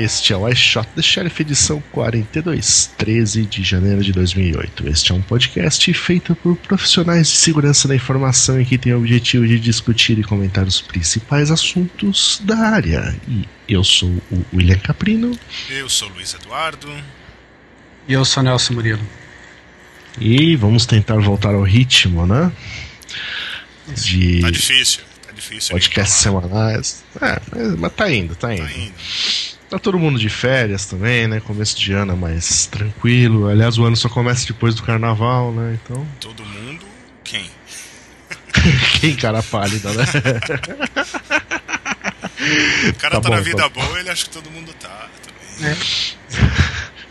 Este é o iShot The Sheriff, edição 42, 13 de janeiro de 2008. Este é um podcast feito por profissionais de segurança da informação e que tem o objetivo de discutir e comentar os principais assuntos da área. E eu sou o William Caprino. Eu sou o Luiz Eduardo. E eu sou o Nelson Murilo. E vamos tentar voltar ao ritmo, né? De... Tá difícil, tá difícil. Podcast semanais. É, mas tá indo, tá indo. Tá indo. Tá todo mundo de férias também, né? Começo de ano é mais tranquilo. Aliás, o ano só começa depois do carnaval, né? Então. Todo mundo? Quem? Quem, cara pálida, né? o cara tá, tá bom, na vida tá... boa, ele acha que todo mundo tá também. É.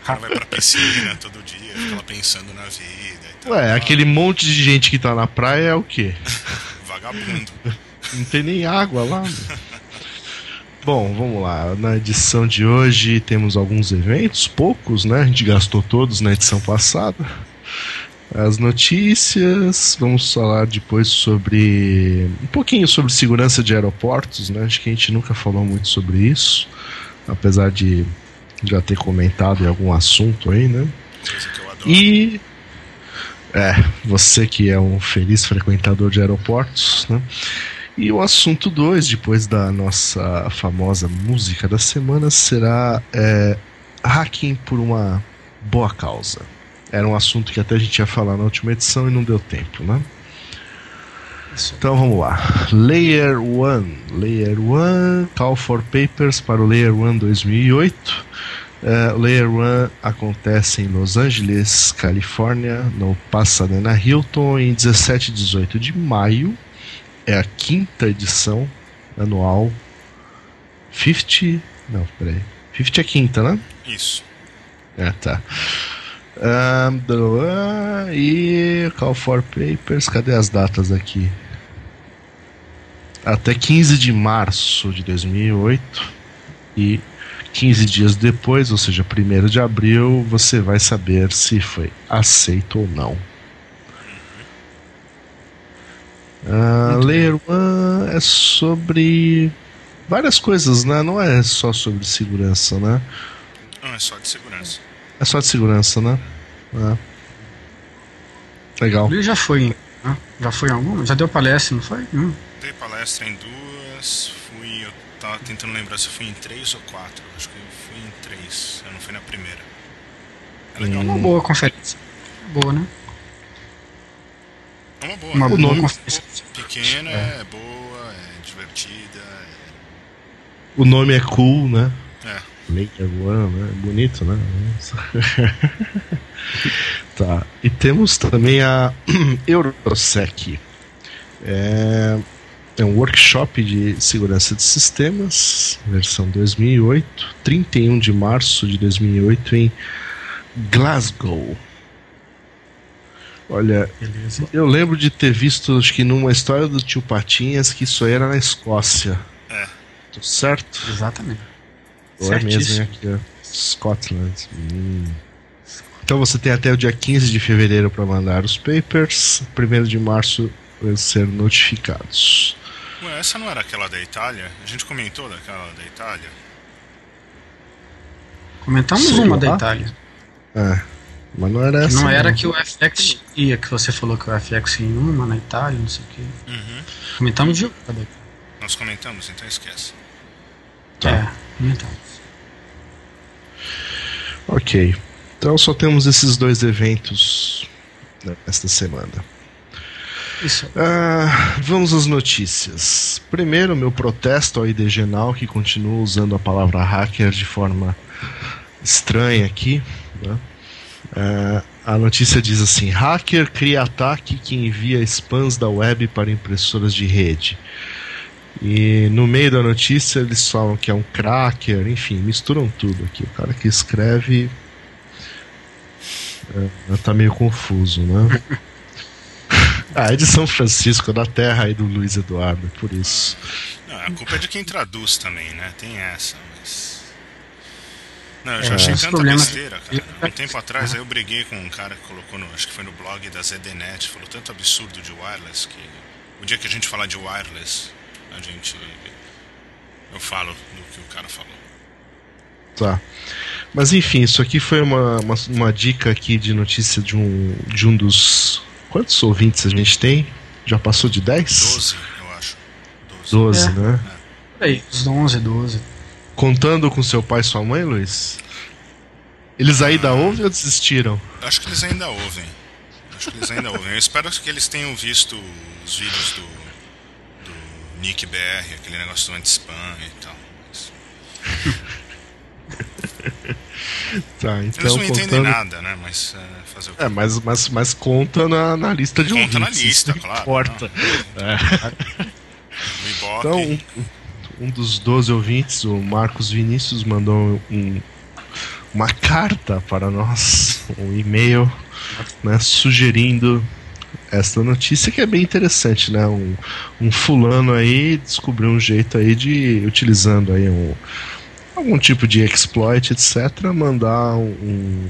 O cara vai pra piscina todo dia, fica lá pensando na vida e tal. Ué, aquele monte de gente que tá na praia é o quê? Vagabundo. Não tem nem água lá. Bom, vamos lá. Na edição de hoje temos alguns eventos, poucos, né? A gente gastou todos na edição passada. As notícias, vamos falar depois sobre um pouquinho sobre segurança de aeroportos, né? Acho que a gente nunca falou muito sobre isso, apesar de já ter comentado em algum assunto aí, né? E é, você que é um feliz frequentador de aeroportos, né? E o assunto 2, depois da nossa famosa música da semana, será é, hacking por uma boa causa. Era um assunto que até a gente ia falar na última edição e não deu tempo, né? Então vamos lá. Layer 1. Layer 1, Call for Papers para o Layer 1 2008. Uh, Layer 1 acontece em Los Angeles, Califórnia, no Pasadena Hilton, em 17 e 18 de maio é a quinta edição anual. 50. Não, peraí. 50 é quinta, né? Isso. É, tá. Um, e Call for Papers, cadê as datas aqui? Até 15 de março de 2008 e 15 dias depois, ou seja, 1 de abril, você vai saber se foi aceito ou não. Uh, Layer One é sobre várias coisas, né? Não é só sobre segurança, né? Não, é só de segurança. É só de segurança, né? É. Legal. Ele já foi, né? Já foi em alguma? Já deu palestra, não foi? Hum. Dei palestra em duas, fui. Eu tava tentando lembrar se eu fui em três ou quatro. Acho que eu fui em três, eu não fui na primeira. É legal. Uma boa conferência. Boa, né? É uma boa. Uma o nome pequena, é. é boa, é divertida. É... O nome é cool, né? É. Maker One, né? Bonito, né? tá. E temos também a Eurosec. É, é um workshop de segurança de sistemas, versão 2008, 31 de março de 2008 em Glasgow. Olha, Beleza. eu lembro de ter visto, acho que numa história do tio Patinhas, que isso era na Escócia. É. Tô certo? Exatamente. Ou é mesmo aqui, ó. Scotland. Hum. Então você tem até o dia 15 de fevereiro para mandar os papers. 1 de março vão ser notificados. Ué, essa não era aquela da Itália? A gente comentou daquela da Itália? Comentamos Sei uma lá? da Itália. É. Mas não era essa. Não era que o FX ia, que você falou que o FX em uma na Itália, não sei o quê. Uhum. Comentamos de Cadê? Nós comentamos, então esquece. Tá. É, comentamos. Ok. Então só temos esses dois eventos nesta semana. Isso. Ah, vamos às notícias. Primeiro, meu protesto ao IDGenal, que continua usando a palavra hacker de forma estranha aqui. Né? É, a notícia diz assim: hacker cria ataque que envia spams da web para impressoras de rede. E no meio da notícia eles falam que é um cracker, enfim, misturam tudo aqui. O cara que escreve é, tá meio confuso, né? ah, é de São Francisco, da terra aí do Luiz Eduardo, por isso. Não, a culpa é de quem traduz também, né? Tem essa, mas. Não, eu já é, achei tanta problemas... besteira, cara. Um tempo atrás aí eu briguei com um cara que colocou no. Acho que foi no blog da ZDNet, falou tanto absurdo de wireless que. O dia que a gente falar de wireless, a gente. Eu falo do que o cara falou. Tá. Mas enfim, isso aqui foi uma, uma, uma, dica aqui de notícia de um, de um dos. Quantos ouvintes a gente tem? Já passou de 10? 12, eu acho. 12, 12 é. né? É. Aí, uns 11, 12. Contando com seu pai e sua mãe, Luiz? Eles ainda ah, ouvem ou desistiram? Acho que eles ainda ouvem. Acho que eles ainda ouvem. Eu espero que eles tenham visto os vídeos do, do Nick BR, aquele negócio do anti-spam e tal. tá, então, Eles não contando... entendem nada, né? Mas é, fazer o quê? É, mas, mas, mas conta na, na lista de conta ouvintes. Conta na lista, claro. Importa. É. então, um, um dos 12 ouvintes, o Marcos Vinícius, mandou um, uma carta para nós, um e-mail, né, sugerindo esta notícia que é bem interessante, né? Um, um fulano aí descobriu um jeito aí de utilizando aí um algum tipo de exploit, etc., mandar um,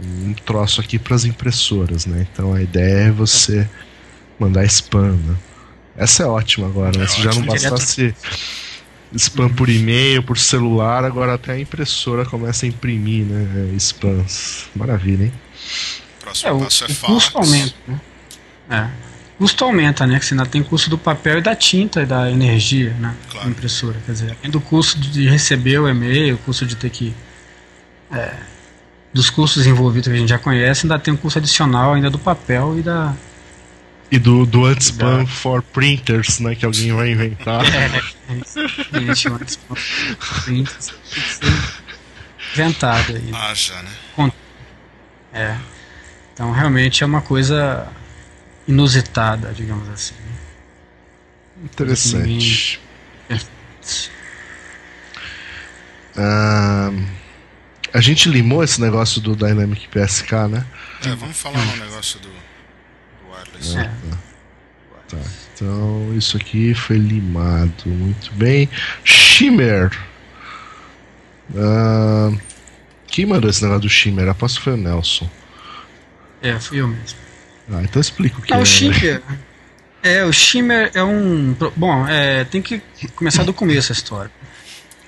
um troço aqui para as impressoras, né? Então a ideia é você mandar spam, né? Essa é ótima agora, né? É Se já não bastasse spam por e-mail, por celular, agora até a impressora começa a imprimir, né? Spams. Maravilha, hein? Próximo é, passo o, é o custo aumenta, né? É custo aumenta, né? Que você ainda tem custo do papel e da tinta e da energia, né? Claro. Da impressora. Quer dizer, além do custo de receber o e-mail, o custo de ter que. É, dos custos envolvidos que a gente já conhece, ainda tem um custo adicional ainda do papel e da. E do, do Antispam for Printers, né? Que alguém vai inventar. É, gente, o Antispam for Printers tem que ser inventado aí. Haja, né? É. Então realmente é uma coisa inusitada, digamos assim. Interessante. Uh, a gente limou esse negócio do Dynamic PSK, né? É, vamos falar no negócio do, wireless. É. Tá. Então, isso aqui foi limado. Muito bem. Shimmer. Uh, quem mandou esse negócio do Shimmer? Aposto que foi o Nelson. É, fui eu mesmo. Ah, então explica o que ah, é. O Shimmer, é, o Shimmer é um. Bom, é, tem que começar do começo a história.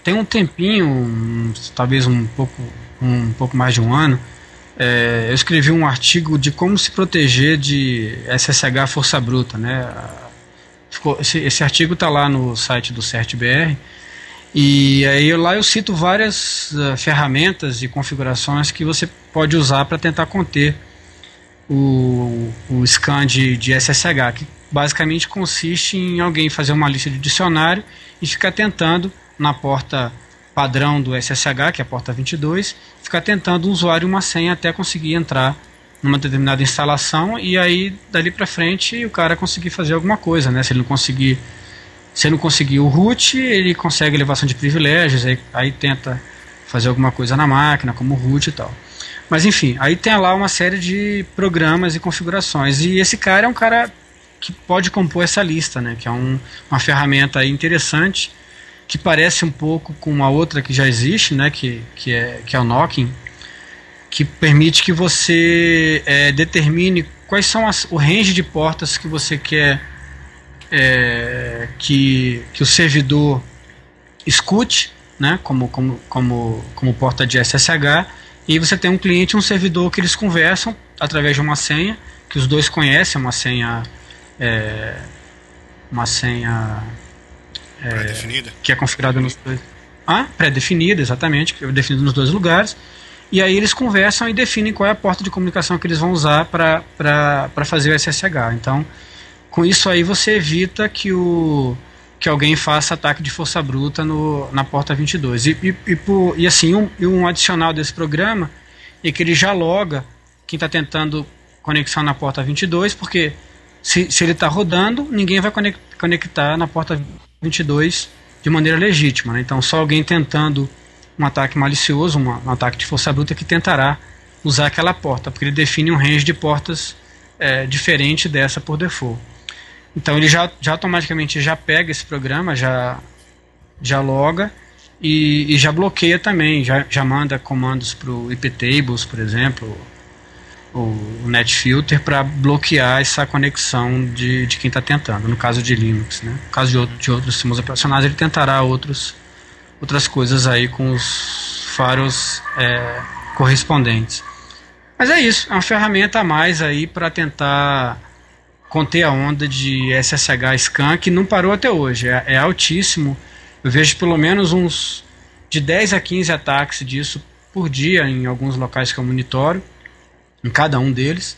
Tem um tempinho, um, talvez um pouco, um pouco mais de um ano, é, eu escrevi um artigo de como se proteger de SSH força bruta, né? Ficou, esse, esse artigo está lá no site do CertBR e aí lá eu cito várias uh, ferramentas e configurações que você pode usar para tentar conter o, o scan de, de SSH, que basicamente consiste em alguém fazer uma lista de dicionário e ficar tentando na porta padrão do SSH, que é a porta 22, ficar tentando um usuário uma senha até conseguir entrar numa determinada instalação e aí dali para frente o cara conseguir fazer alguma coisa, né? Se ele não conseguir se ele não conseguir o root, ele consegue elevação de privilégios, aí, aí tenta fazer alguma coisa na máquina, como root e tal. Mas enfim, aí tem lá uma série de programas e configurações. E esse cara é um cara que pode compor essa lista, né? Que é um, uma ferramenta interessante que parece um pouco com uma outra que já existe, né? Que, que, é, que é o Knocking, que permite que você é, determine quais são as, o range de portas que você quer é, que, que o servidor escute, né? Como, como, como, como porta de SSH e você tem um cliente e um servidor que eles conversam através de uma senha, que os dois conhecem, uma senha. É, uma senha. É, pré-definida? Que é configurada nos dois. Ah, pré-definida, exatamente, que é definida nos dois lugares. E aí eles conversam e definem qual é a porta de comunicação que eles vão usar para fazer o SSH. Então, com isso aí você evita que o que alguém faça ataque de força bruta no, na porta 22. E, e, e, por, e assim, um, um adicional desse programa é que ele já loga quem está tentando conexão na porta 22, porque se, se ele está rodando, ninguém vai conectar na porta 22 de maneira legítima. Né? Então, só alguém tentando um ataque malicioso, uma, um ataque de força bruta, que tentará usar aquela porta, porque ele define um range de portas é, diferente dessa por default. Então ele já, já automaticamente já pega esse programa, já, já loga e, e já bloqueia também, já, já manda comandos para o iptables, por exemplo, o NetFilter para bloquear essa conexão de, de quem está tentando, no caso de Linux. Né? No caso de, outro, de outros sistemas operacionais, ele tentará outros, outras coisas aí com os faros é, correspondentes. Mas é isso, é uma ferramenta a mais aí para tentar conter a onda de SSH scan que não parou até hoje, é, é altíssimo. Eu vejo pelo menos uns de 10 a 15 ataques disso por dia em alguns locais que eu monitoro, em cada um deles.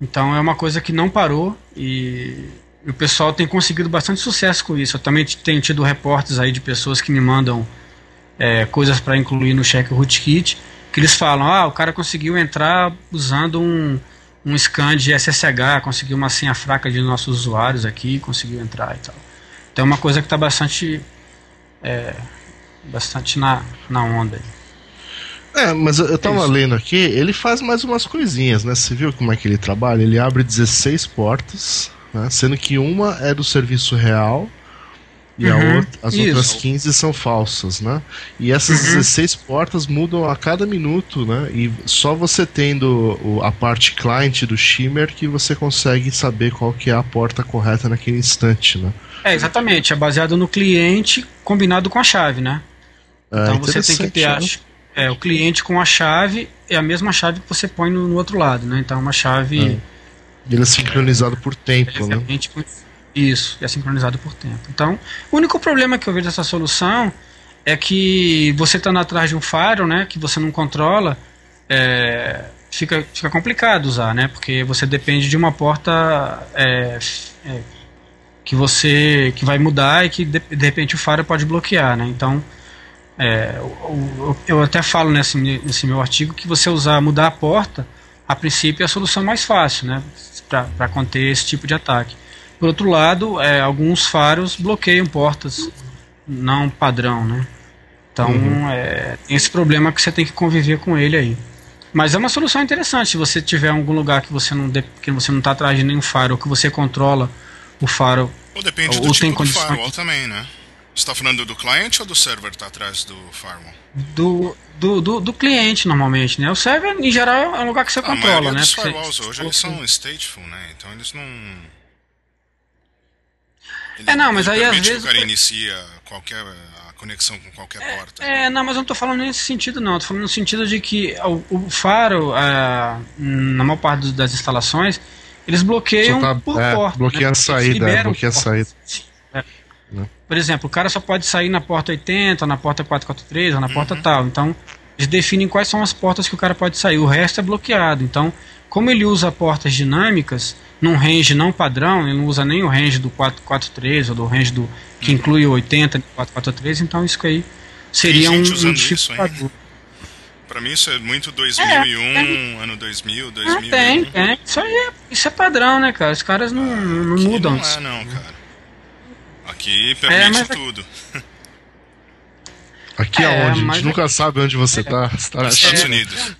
Então é uma coisa que não parou e o pessoal tem conseguido bastante sucesso com isso. Eu também tenho tido reportes aí de pessoas que me mandam é, coisas para incluir no check rootkit, que eles falam, ah, o cara conseguiu entrar usando um, um scan de SSH, conseguiu uma senha fraca de nossos usuários aqui, conseguiu entrar e tal. Então é uma coisa que está bastante é, bastante na, na onda. É, mas eu, eu tava lendo aqui, ele faz mais umas coisinhas, né? Você viu como é que ele trabalha? Ele abre 16 portas, né? sendo que uma é do serviço real e uhum, outra, as isso. outras 15 são falsas, né? E essas uhum. 16 portas mudam a cada minuto, né? E só você tendo a parte client do Shimmer que você consegue saber qual que é a porta correta naquele instante, né? É, exatamente. É baseado no cliente combinado com a chave, né? É, então você tem que ter a, né? É, o cliente com a chave é a mesma chave que você põe no, no outro lado, né? Então é uma chave. É. Ele é sincronizado por tempo, né? Isso, é sincronizado por tempo. Então, o único problema que eu vejo dessa solução é que você estando atrás de um firewall, né, que você não controla, é, fica, fica complicado usar, né? Porque você depende de uma porta é, é, que você que vai mudar e que de, de repente o firewall pode bloquear, né? Então, é, eu, eu, até falo nesse, nesse meu artigo que você usar mudar a porta, a princípio é a solução mais fácil, né? Para conter esse tipo de ataque. Por outro lado, é, alguns faros bloqueiam portas não padrão, né? Então uhum. é, tem esse problema que você tem que conviver com ele aí. Mas é uma solução interessante. Se você tiver algum lugar que você não que você não está atrás de nenhum faro ou que você controla o faro. Ou depende ou, do tipo tem condição... firewall também, né? Você está falando do cliente ou do server que está atrás do firewall? Do, do, do, do, cliente, normalmente, né? O server, em geral, é um lugar que você ah, controla, né? Os firewalls hoje, eles são stateful, né? Então eles não ele, é, não, mas aí às vezes. o cara inicia qualquer a conexão com qualquer é, porta. É, não, mas eu não estou falando nesse sentido, não. Estou falando no sentido de que o, o faro, é, na maior parte das instalações, eles bloqueiam tá, por é, porta. Bloqueia né? a saída, é, bloqueia a saída. É. Né? Por exemplo, o cara só pode sair na porta 80, na porta 443, ou na uhum. porta tal. Então, eles definem quais são as portas que o cara pode sair. O resto é bloqueado. Então, como ele usa portas dinâmicas, num range não padrão, ele não usa nem o range do 443 ou do range do que inclui o 80 de 443, então isso aí seria um, um dificultador. Para mim isso é muito 2001, é, ano 2000, 2001. Ah, tem, tem. Isso aí é, isso é padrão, né, cara? Os caras não, não mudam. Não é, não, cara. Aqui permite é, tudo. Aqui é, aonde? A gente nunca sabe onde você é. tá. Você tá Nos Estados Unidos.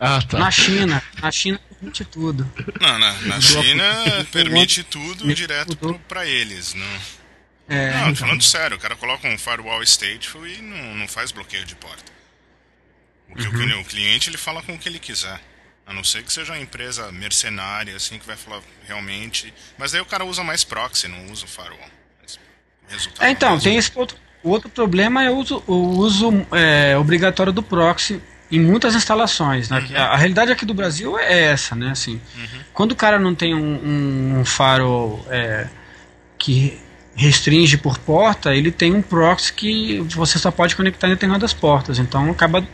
Ah, tá. Na China. Na China permite tudo. Não, na, na China permite tudo direto para eles. Não, é, não então. falando sério, o cara coloca um firewall stateful e não, não faz bloqueio de porta. Porque uhum. o, cliente ele fala com o que ele quiser. A não ser que seja uma empresa mercenária, assim, que vai falar realmente. Mas aí o cara usa mais proxy, não usa o firewall. É, então, tem esse outro. O outro problema é o uso, o uso é, obrigatório do proxy em muitas instalações. Né? Uhum. A, a, realidade aqui do Brasil é essa, né? Assim, uhum. Quando o cara não tem um, um faro é, que restringe por porta, ele tem um proxy que você só pode conectar em determinadas portas. Então acaba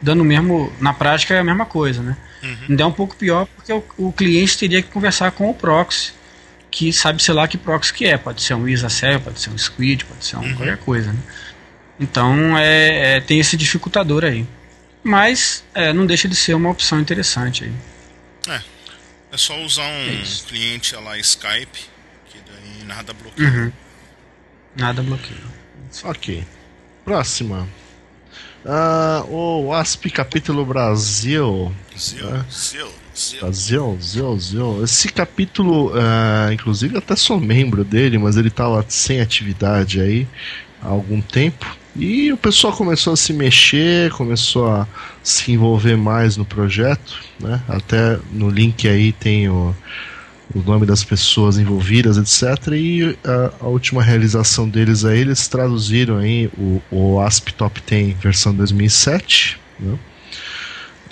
dando mesmo, na prática é a mesma coisa, né? Uhum. Ainda é um pouco pior porque o, o, cliente teria que conversar com o proxy, que sabe sei lá que proxy que é. Pode ser um ISA server, pode ser um Squid, pode ser um uhum. qualquer coisa, né? Então é, é, tem esse dificultador aí. Mas é, não deixa de ser uma opção interessante aí. É. É só usar um é cliente lá Skype, que daí nada bloqueia. Uhum. Nada bloqueia. Ok. Próxima. Uh, o ASP Capítulo Brasil. Zil, né? Zil. Brasil, Zil, Zil. Esse capítulo, uh, inclusive, até sou membro dele, mas ele estava sem atividade aí há algum tempo. E o pessoal começou a se mexer, começou a se envolver mais no projeto, né? Até no link aí tem o, o nome das pessoas envolvidas, etc. E a, a última realização deles aí, eles traduziram aí o, o ASP Top 10 versão 2007. Né?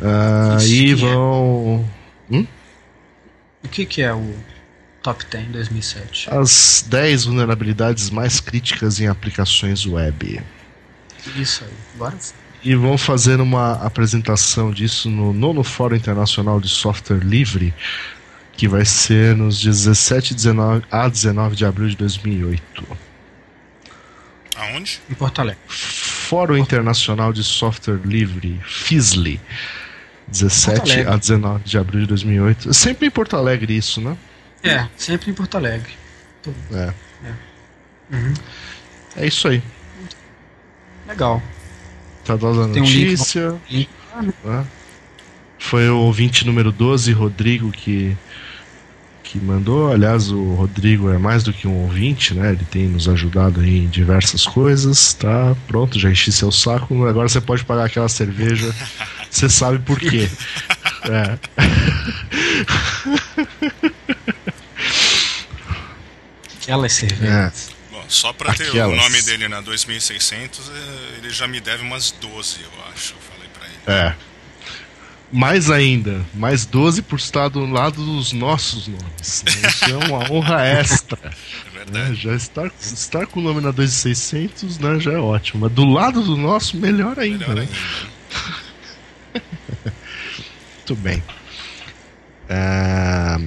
Uh, e vão. É? Hum? O que, que é o Top 10 2007? As 10 vulnerabilidades mais críticas em aplicações web. Isso aí, bora. E vão fazer uma apresentação disso no nono Fórum Internacional de Software Livre, que vai ser nos 17 19, a 19 de abril de 2008. Aonde? Em Porto Alegre. Fórum Internacional de Software Livre, FISLI. 17 a 19 de abril de 2008. Sempre em Porto Alegre isso, né? É, sempre em Porto Alegre. É. É, uhum. é isso aí. Legal. Tá dando a notícia. Um link. Né? Foi o ouvinte número 12, Rodrigo, que que mandou. Aliás, o Rodrigo é mais do que um ouvinte, né? Ele tem nos ajudado em diversas coisas. Tá pronto, já enchi seu saco. Agora você pode pagar aquela cerveja. Você sabe por quê. É. Aquelas cervejas. É. Bom, só pra ter Aquelas. o nome dele na 2600, é, ele já me deve umas 12, eu acho. Eu falei pra ele. É mais ainda, mais 12 por estar do lado dos nossos nomes. Né? Isso é uma honra extra. É né? Já estar, estar com o nome na 2600 né, já é ótimo. Mas do lado do nosso, melhor ainda. Melhor né? Muito bem. É...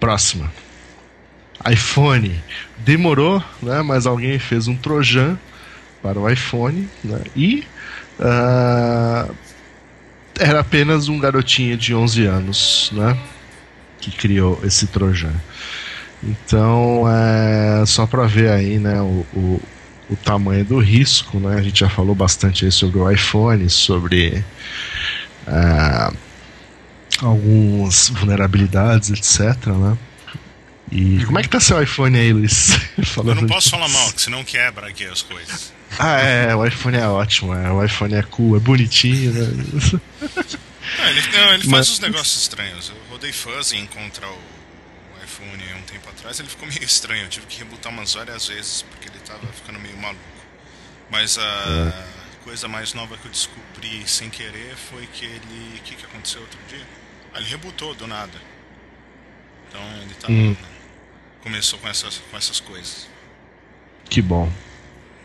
Próxima. iPhone. Demorou, né? Mas alguém fez um Trojan para o iPhone né? e uh, era apenas um garotinho de 11 anos, né? Que criou esse Trojan. Então, é só para ver aí, né, o, o, o, tamanho do risco, né? A gente já falou bastante aí sobre o iPhone, sobre é, algumas vulnerabilidades, etc, né? E como é que tá seu iPhone aí, Luiz? Eu não posso disso. falar mal, que senão quebra aqui as coisas. Ah, é, o iPhone é ótimo, é, o iPhone é cool, é bonitinho, né? Não, ele, não, ele faz uns negócios estranhos. Eu rodei fuzzy em encontrar o, o iPhone um tempo atrás, ele ficou meio estranho. Eu tive que rebutar umas várias vezes porque ele tava ficando meio maluco. Mas a é. coisa mais nova que eu descobri sem querer foi que ele. O que, que aconteceu outro dia? Ah, ele rebutou do nada. Então ele tá. Hum. Começou com essas, com essas coisas. Que bom.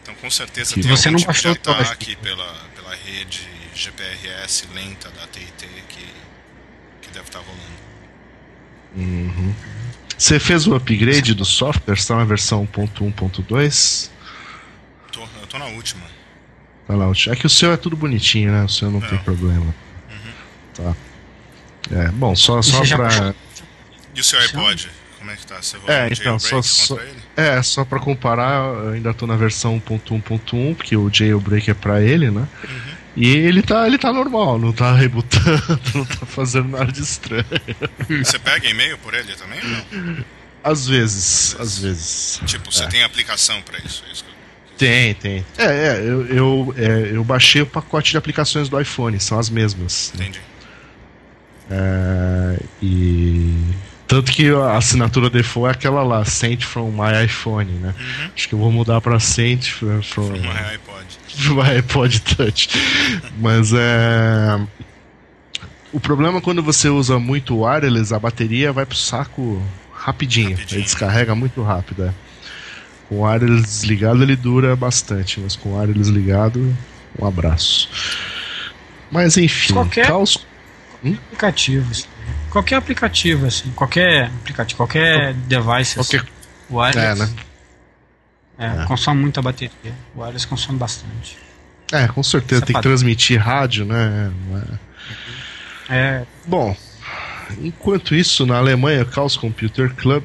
Então com certeza que tem você não tipo de ataque pela, pela rede GPRS lenta da TIT que, que deve estar tá rolando. Uhum. Você fez o upgrade do software? Está na versão 1.1.2? Tô, eu tô na última. Tá na última. É que o seu é tudo bonitinho, né? O seu não, não. tem problema. Uhum. Tá. É, bom, só, só pra. E o seu iPod? Como é que tá? Você é, então, só, só, é, só pra comparar, eu ainda tô na versão 1.1.1, porque o jailbreak é pra ele, né? Uhum. E ele tá, ele tá normal, não tá rebutando, não tá fazendo nada de estranho. Você pega e-mail por ele também ou não? Às vezes, às vezes. Tipo, você é. tem aplicação pra isso? É isso tem, tem. É, é, eu, eu, é, eu baixei o pacote de aplicações do iPhone, são as mesmas. Entendi. É, e tanto que a assinatura default é aquela lá, Sent from my iPhone, né? Uhum. Acho que eu vou mudar pra Sent from, from my iPod. From my iPod Touch. Mas é. O problema é quando você usa muito wireless, a bateria vai pro saco rapidinho. rapidinho. Ele descarrega muito rápido. É. Com o wireless desligado ele dura bastante, mas com o wireless ligado, um abraço. Mas enfim, qualquer caos... hum? aplicativo qualquer aplicativo, assim, qualquer aplicativo, qualquer device, qualquer... Assim, o wireless, é, né? É, é. consome muita bateria. O wireless consome bastante. É, com certeza, Isso tem é que transmitir rádio, né? É. é. Bom, enquanto isso, na Alemanha, o Chaos Computer Club,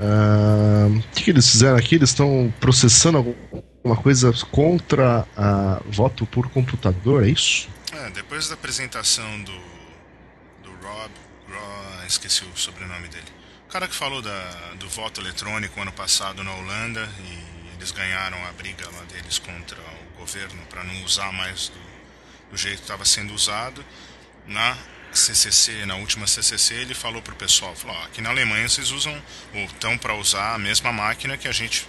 ah, o uh, que, que, eles fizeram aqui? Eles estão processando alguma coisa contra a voto por computador, é isso? É, depois da apresentação do, do Rob esqueci o sobrenome dele. O cara que falou da, do voto eletrônico ano passado na Holanda e eles ganharam a briga lá deles contra o governo para não usar mais do, do jeito que estava sendo usado. Na, CCC, na última CCC, ele falou pro pessoal, falou, ó, aqui na Alemanha vocês usam, ou estão para usar a mesma máquina que a gente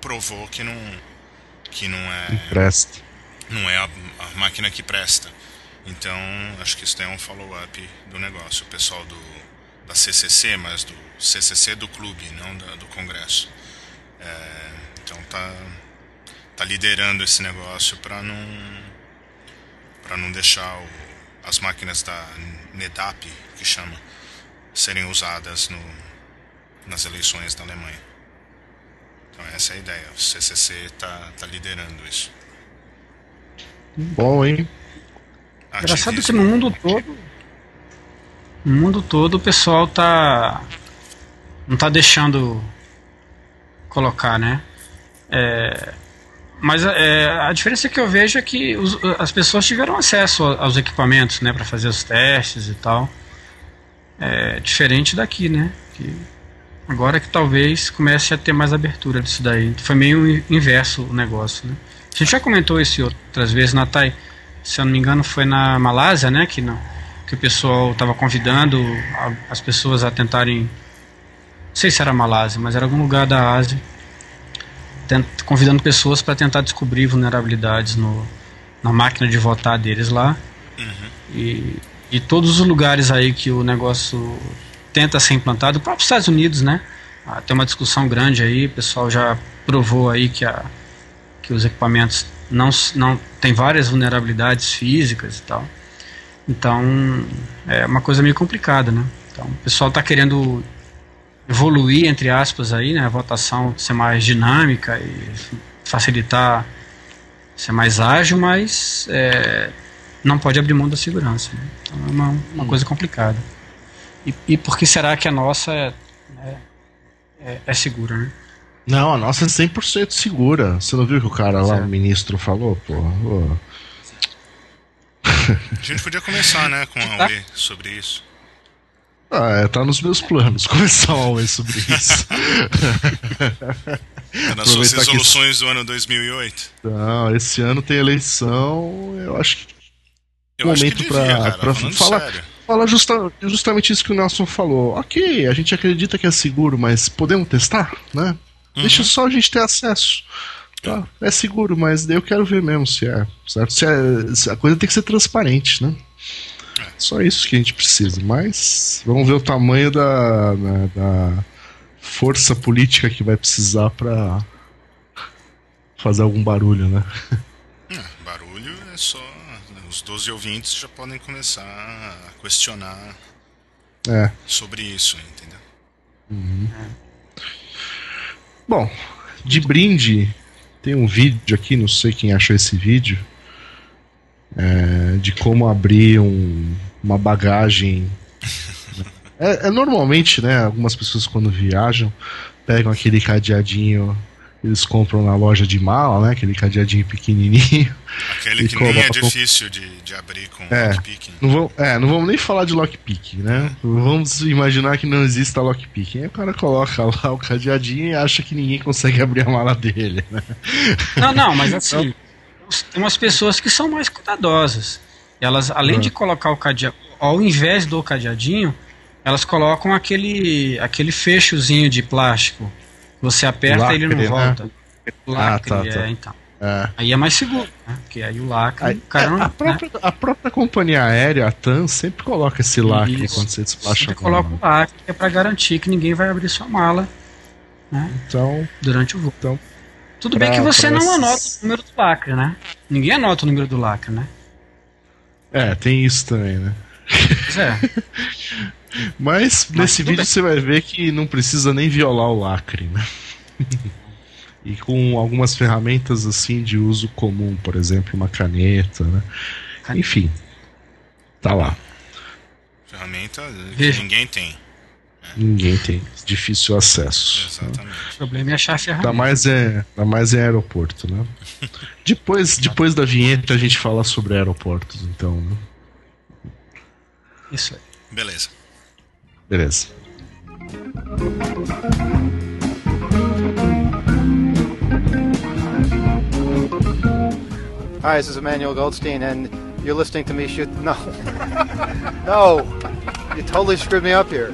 provou que não que não é presta. Não é a, a, máquina que presta. Então, acho que isso é um follow-up do negócio. O pessoal do, da CCC, mas do CCC do clube, não da, do congresso. É, então, tá, tá liderando esse negócio para não para não deixar o, as máquinas da NEDAP, que chama, serem usadas no, nas eleições da Alemanha. Então essa é a ideia. O CCC está tá liderando isso. Bom, hein? Engraçado que no mundo todo, no mundo todo o pessoal tá não tá deixando colocar, né? É, mas é, a diferença que eu vejo é que os, as pessoas tiveram acesso aos equipamentos, né, para fazer os testes e tal. É diferente daqui, né? Que agora que talvez comece a ter mais abertura disso daí. Foi meio inverso o negócio, né? A gente já comentou isso outras vezes, Natai. Se eu não me engano, foi na Malásia, né? Que, não, que o pessoal estava convidando as pessoas a tentarem. Não sei se era Malásia, mas era algum lugar da Ásia convidando pessoas para tentar descobrir vulnerabilidades no, na máquina de votar deles lá. Uhum. E, e todos os lugares aí que o negócio tenta ser implantado, o próprio Estados Unidos, né? Ah, tem uma discussão grande aí, o pessoal já provou aí que, a, que os equipamentos não, não tem várias vulnerabilidades físicas e tal. Então é uma coisa meio complicada, né? Então o pessoal está querendo evoluir, entre aspas, aí, né, a votação ser mais dinâmica e facilitar, ser mais ágil, mas é, não pode abrir mão da segurança. Né? Então é uma, uma hum. coisa complicada. E, e por que será que a nossa é, é, é, é segura, né? Não, a nossa é 100% segura. Você não viu que o cara lá, o ministro, falou? Porra, A gente podia começar, né, com a UE sobre isso. Ah, é, tá nos meus planos começar a aula sobre isso. tá nas suas resoluções que... do ano 2008? Não, esse ano tem eleição, eu acho que. Eu momento para falar. Fala justa, justamente isso que o Nelson falou. Ok, a gente acredita que é seguro, mas podemos testar, né? Uhum. Deixa só a gente ter acesso. Tá? É seguro, mas eu quero ver mesmo se é. Certo? Se, é, se a coisa tem que ser transparente, né? Só isso que a gente precisa. Mas vamos ver o tamanho da, né, da força política que vai precisar para fazer algum barulho, né? É, barulho é só. Os 12 ouvintes já podem começar a questionar é. sobre isso, entendeu? Uhum. Bom, de brinde, tem um vídeo aqui, não sei quem achou esse vídeo é, de como abrir um, uma bagagem. É, é, normalmente, né? Algumas pessoas quando viajam pegam aquele cadeadinho eles compram na loja de mala, né? Aquele cadeadinho pequenininho. Aquele que nem é difícil de, de abrir com é, lockpicking. Não vamos, é, não vamos nem falar de lockpicking, né? Vamos imaginar que não exista lockpicking. Aí o cara coloca lá o cadeadinho e acha que ninguém consegue abrir a mala dele, né? Não, não, mas assim, então, tem umas pessoas que são mais cuidadosas. Elas, além de colocar o cadeado, ao invés do cadeadinho, elas colocam aquele, aquele fechozinho de plástico. Você aperta lacre, e ele não né? volta. Né? Lacre, ah, tá, tá. É, então. É. Aí é mais seguro, né? Porque aí o lacre. Aí, o cara não, a, própria, né? a própria companhia aérea, a TAM, sempre coloca esse lacre Isso, quando você despacha. Sempre coloca o lacre, é para garantir que ninguém vai abrir sua mala né? então, durante o voo. Então, tudo pra, bem que você não anota o número do lacre, né? Ninguém anota o número do lacre, né? É, tem isso também, né? Pois é. Mas, Mas nesse vídeo bem. você vai ver que não precisa nem violar o lacre, né? e com algumas ferramentas assim de uso comum, por exemplo, uma caneta, né? Enfim, tá lá. Ferramenta que ninguém tem. Ninguém tem. Difícil acesso. Exatamente. O problema é achar a ferramenta. Dá mais é, dá mais em aeroporto, né? depois, depois da vinheta a gente fala sobre aeroportos, então. Né? Isso aí. Beleza. Beleza. Hi, this is Emmanuel Goldstein, and you're listening to me shoot. No. no. You totally screwed me up here.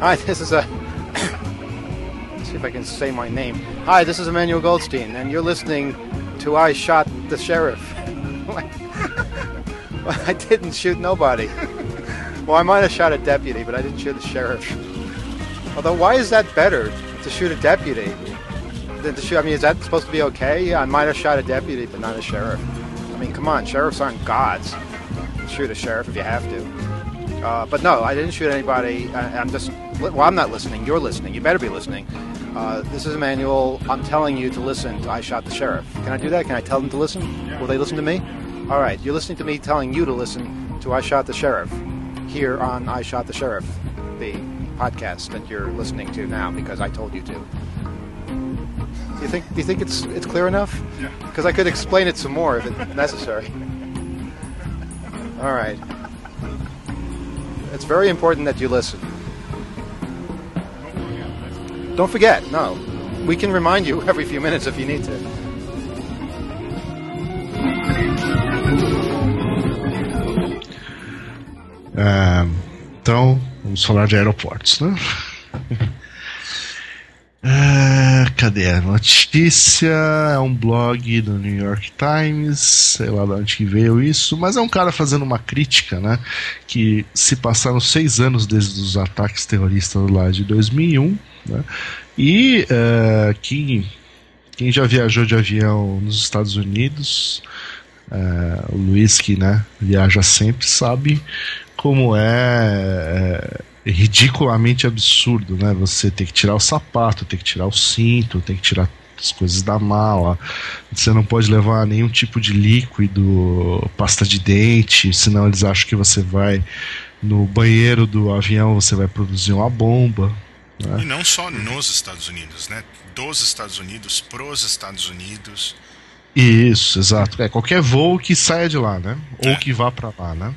Hi, this is a. see if I can say my name. Hi, this is Emmanuel Goldstein, and you're listening to I Shot the Sheriff. I didn't shoot nobody. Well, I might have shot a deputy, but I didn't shoot the sheriff. Although, why is that better to shoot a deputy than to shoot? I mean, is that supposed to be okay? Yeah, I might have shot a deputy, but not a sheriff. I mean, come on, sheriffs aren't gods. Shoot a sheriff if you have to. Uh, but no, I didn't shoot anybody. I, am just. Well, I'm not listening. You're listening. You better be listening. Uh, this is Emmanuel. I'm telling you to listen to I Shot the Sheriff. Can I do that? Can I tell them to listen? Will they listen to me? All right, you're listening to me telling you to listen to I Shot the Sheriff here on I Shot the Sheriff, the podcast that you're listening to now because I told you to. Do you think do you think it's it's clear enough? Yeah. Because I could explain it some more if it's necessary. All right. It's very important that you listen. Don't forget. No. We can remind you every few minutes if you need to. É, então, vamos falar de aeroportos, né? Cadê a notícia? É um blog do New York Times, sei lá de onde que veio isso, mas é um cara fazendo uma crítica, né? Que se passaram seis anos desde os ataques terroristas lá de 2001, né? E uh, quem, quem já viajou de avião nos Estados Unidos, uh, o Luiz que né, viaja sempre, sabe como é, é, ridiculamente absurdo, né? Você tem que tirar o sapato, tem que tirar o cinto, tem que tirar as coisas da mala. Você não pode levar nenhum tipo de líquido, pasta de dente, senão eles acham que você vai no banheiro do avião, você vai produzir uma bomba. Né? E não só nos Estados Unidos, né? Dos Estados Unidos, pros Estados Unidos. Isso, exato. É qualquer voo que saia de lá, né? Ou é. que vá para lá, né?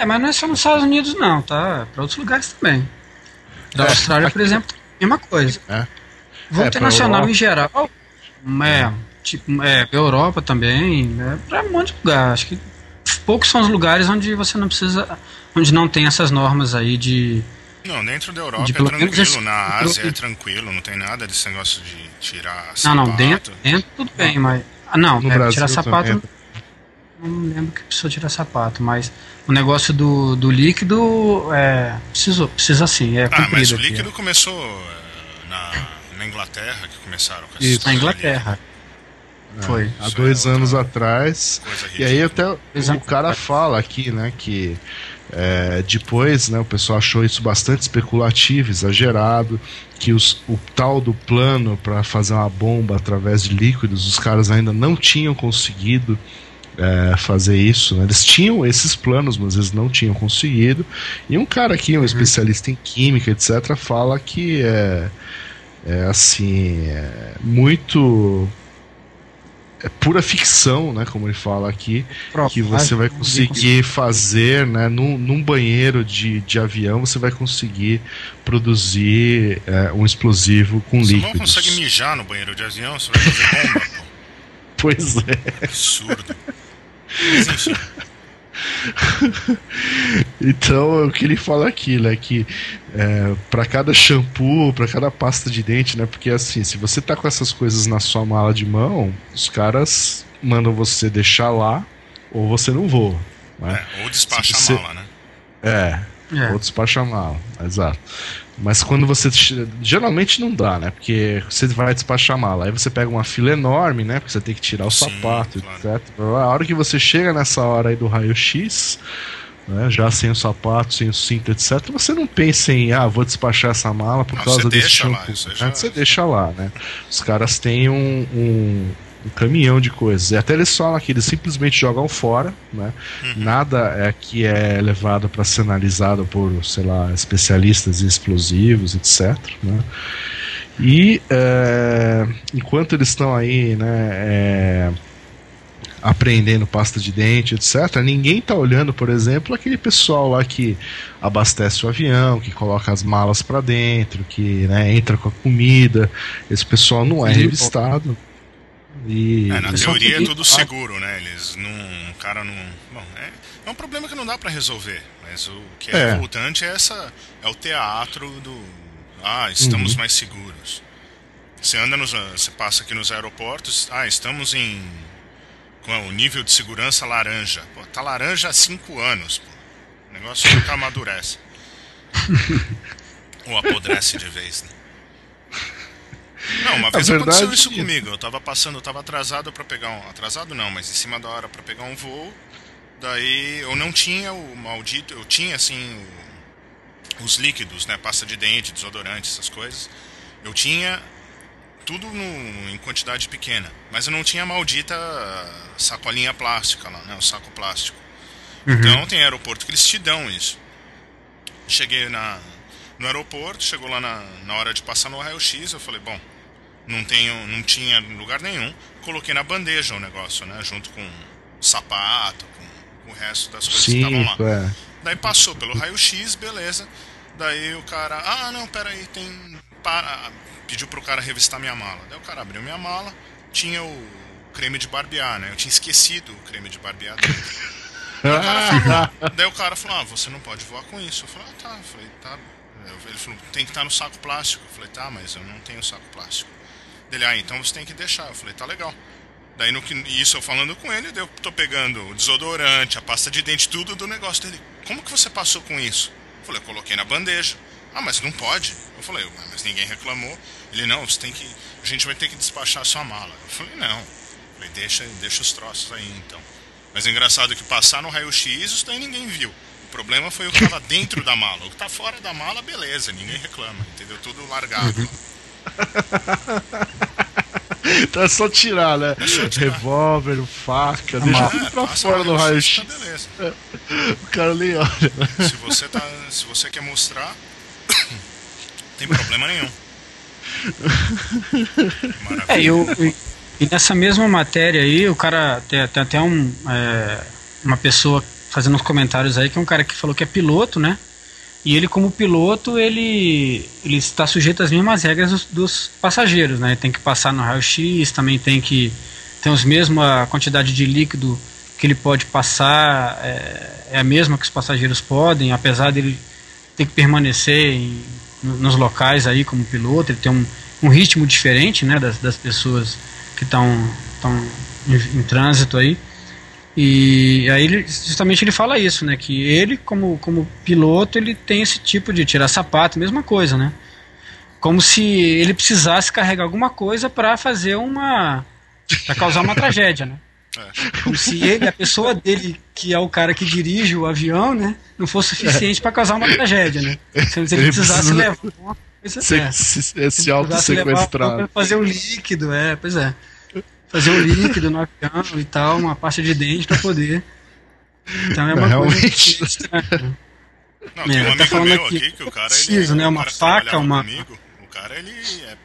É, mas não é só nos Estados Unidos, não, tá? É para outros lugares também. Da é, Austrália, aqui... por exemplo, mesma coisa. É. Voo é, internacional em geral, é, tipo, é, Europa também, é para um monte de lugar. Acho que poucos são os lugares onde você não precisa, onde não tem essas normas aí de. Não, dentro da Europa de, é tranquilo, esse, na Ásia é tranquilo, não tem nada desse negócio de tirar sapato. Não, não, dentro, dentro tudo bem, mas. Ah, não, no é, tirar sapato. Também não lembro que precisou tirar sapato, mas o negócio do, do líquido é, precisou, precisa sim, é ah, mas o aqui, líquido é. começou é, na, na, Inglaterra que começaram com Isso, na Inglaterra. É, Foi. Há dois é anos atrás. E aí até o cara fala aqui, né, que é, depois né, o pessoal achou isso bastante especulativo, exagerado, que os, o tal do plano para fazer uma bomba através de líquidos, os caras ainda não tinham conseguido é, fazer isso. Né? Eles tinham esses planos, mas eles não tinham conseguido. E um cara aqui, um uhum. especialista em química, etc., fala que é, é assim, é muito é pura ficção, né, como ele fala aqui, que você vai conseguir fazer, né, num, num banheiro de, de avião, você vai conseguir produzir é, um explosivo com líquidos. Você não consegue mijar no banheiro de avião, você vai fazer bomba, pô. Pois é. Absurdo. Então, o que ele fala aqui, né, que é, para cada shampoo, para cada pasta de dente, né, porque assim, se você tá com essas coisas na sua mala de mão, os caras mandam você deixar lá ou você não voa. Né? É, ou despacha você... a mala, né? É, é. ou despacha a mala, exato. Mas quando você. Geralmente não dá, né? Porque você vai despachar a mala. Aí você pega uma fila enorme, né? Porque você tem que tirar o Sim, sapato, claro. etc. A hora que você chega nessa hora aí do raio-x. Né, já sem o sapato, sem o cinto, etc. Você não pensa em, ah, vou despachar essa mala por não, causa desse shampoo. Lá, né? já... Você deixa lá, né? Os caras têm um, um um caminhão de coisas. E até eles falam que eles simplesmente jogam fora, né? Uhum. Nada é que é levado para ser analisado por, sei lá, especialistas em explosivos, etc. Né? E é, enquanto eles estão aí, né? É, apreendendo pasta de dente, etc. Ninguém tá olhando, por exemplo, aquele pessoal lá que abastece o avião, que coloca as malas para dentro, que né, entra com a comida. Esse pessoal não é revistado. E é, na teoria é tudo seguro, né? Eles não. O cara não. Bom, é, é um problema que não dá para resolver. Mas o que é, é revoltante é essa. É o teatro do. Ah, estamos uhum. mais seguros. Você anda nos. Você passa aqui nos aeroportos. Ah, estamos em. Com o nível de segurança laranja. Pô, tá laranja há cinco anos, pô. O negócio nunca amadurece. Ou apodrece de vez, né? Não, uma vez verdade, aconteceu isso comigo. Eu tava passando, eu tava atrasado para pegar um. Atrasado não, mas em cima da hora para pegar um voo. Daí eu não tinha o maldito. Eu tinha assim. O, os líquidos, né? Pasta de dente, desodorante, essas coisas. Eu tinha tudo no, em quantidade pequena. Mas eu não tinha a maldita sacolinha plástica lá, né? O saco plástico. Uhum. Então tem aeroporto que eles te dão isso. Cheguei na, no aeroporto, chegou lá na, na hora de passar no raio-x, eu falei, bom, não tenho, não tinha lugar nenhum, coloquei na bandeja o negócio, né, junto com sapato, com, com o resto das coisas Sim, que estavam lá. É. Daí passou pelo raio-x, beleza. Daí o cara, ah, não, peraí, tem para pediu pro cara revistar minha mala. Daí o cara abriu minha mala, tinha o creme de barbear, né? Eu tinha esquecido o creme de barbear dentro. Daí o cara falou, daí o cara falou ah, você não pode voar com isso. Eu falei, ah, tá. Eu falei, tá, ele falou, tem que estar no saco plástico. Eu falei, tá, mas eu não tenho saco plástico. Ele, ah, então você tem que deixar. Eu falei, tá legal. Daí no que isso eu falando com ele, eu tô pegando o desodorante, a pasta de dente, tudo do negócio dele. Como que você passou com isso? Eu falei, eu coloquei na bandeja. Ah, mas não pode. Eu falei, mas ninguém reclamou. Ele, não, você tem que. A gente vai ter que despachar a sua mala. Eu falei, não. Eu falei, deixa, deixa os troços aí então. Mas é engraçado que passar no raio-x, isso daí ninguém viu. O problema foi o que estava dentro da mala. O que está fora da mala, beleza, ninguém reclama, entendeu? Tudo largado. Uhum. então é só tirar, né? É só tirar. Revólver, faca, ah, deixa tudo pra fora do raio-x. Tá o cara nem olha. Se você, tá, se você quer mostrar, tem problema nenhum. Maravilha. É, eu, e nessa mesma matéria aí, o cara tem, tem até um, é, uma pessoa fazendo uns comentários aí, que é um cara que falou que é piloto, né? E ele, como piloto, ele, ele está sujeito às mesmas regras dos, dos passageiros, né? Ele tem que passar no raio-x, também tem que tem os mesmos a quantidade de líquido que ele pode passar é, é, a mesma que os passageiros podem, apesar dele ter que permanecer em, nos locais aí como piloto, ele tem um, um ritmo diferente, né, das, das pessoas que estão em, em trânsito aí. E aí ele, justamente ele fala isso, né? Que ele, como, como piloto, ele tem esse tipo de tirar sapato, mesma coisa, né? Como se ele precisasse carregar alguma coisa para fazer uma. para causar uma tragédia, né? É. Como se ele, a pessoa dele, que é o cara que dirige o avião, né? Não fosse suficiente para causar uma tragédia, né? Se ele precisasse levar uma coisa. Se, é. se, se, se auto-sequestrar. Fazer um líquido, é, pois é fazer o líquido no avião e tal, uma pasta de dente para poder. Então é uma Realmente. coisa. Né? Não, tem um tá amigo meu aqui, aqui que o cara preciso, ele, né, uma faca, uma comigo, o cara ele é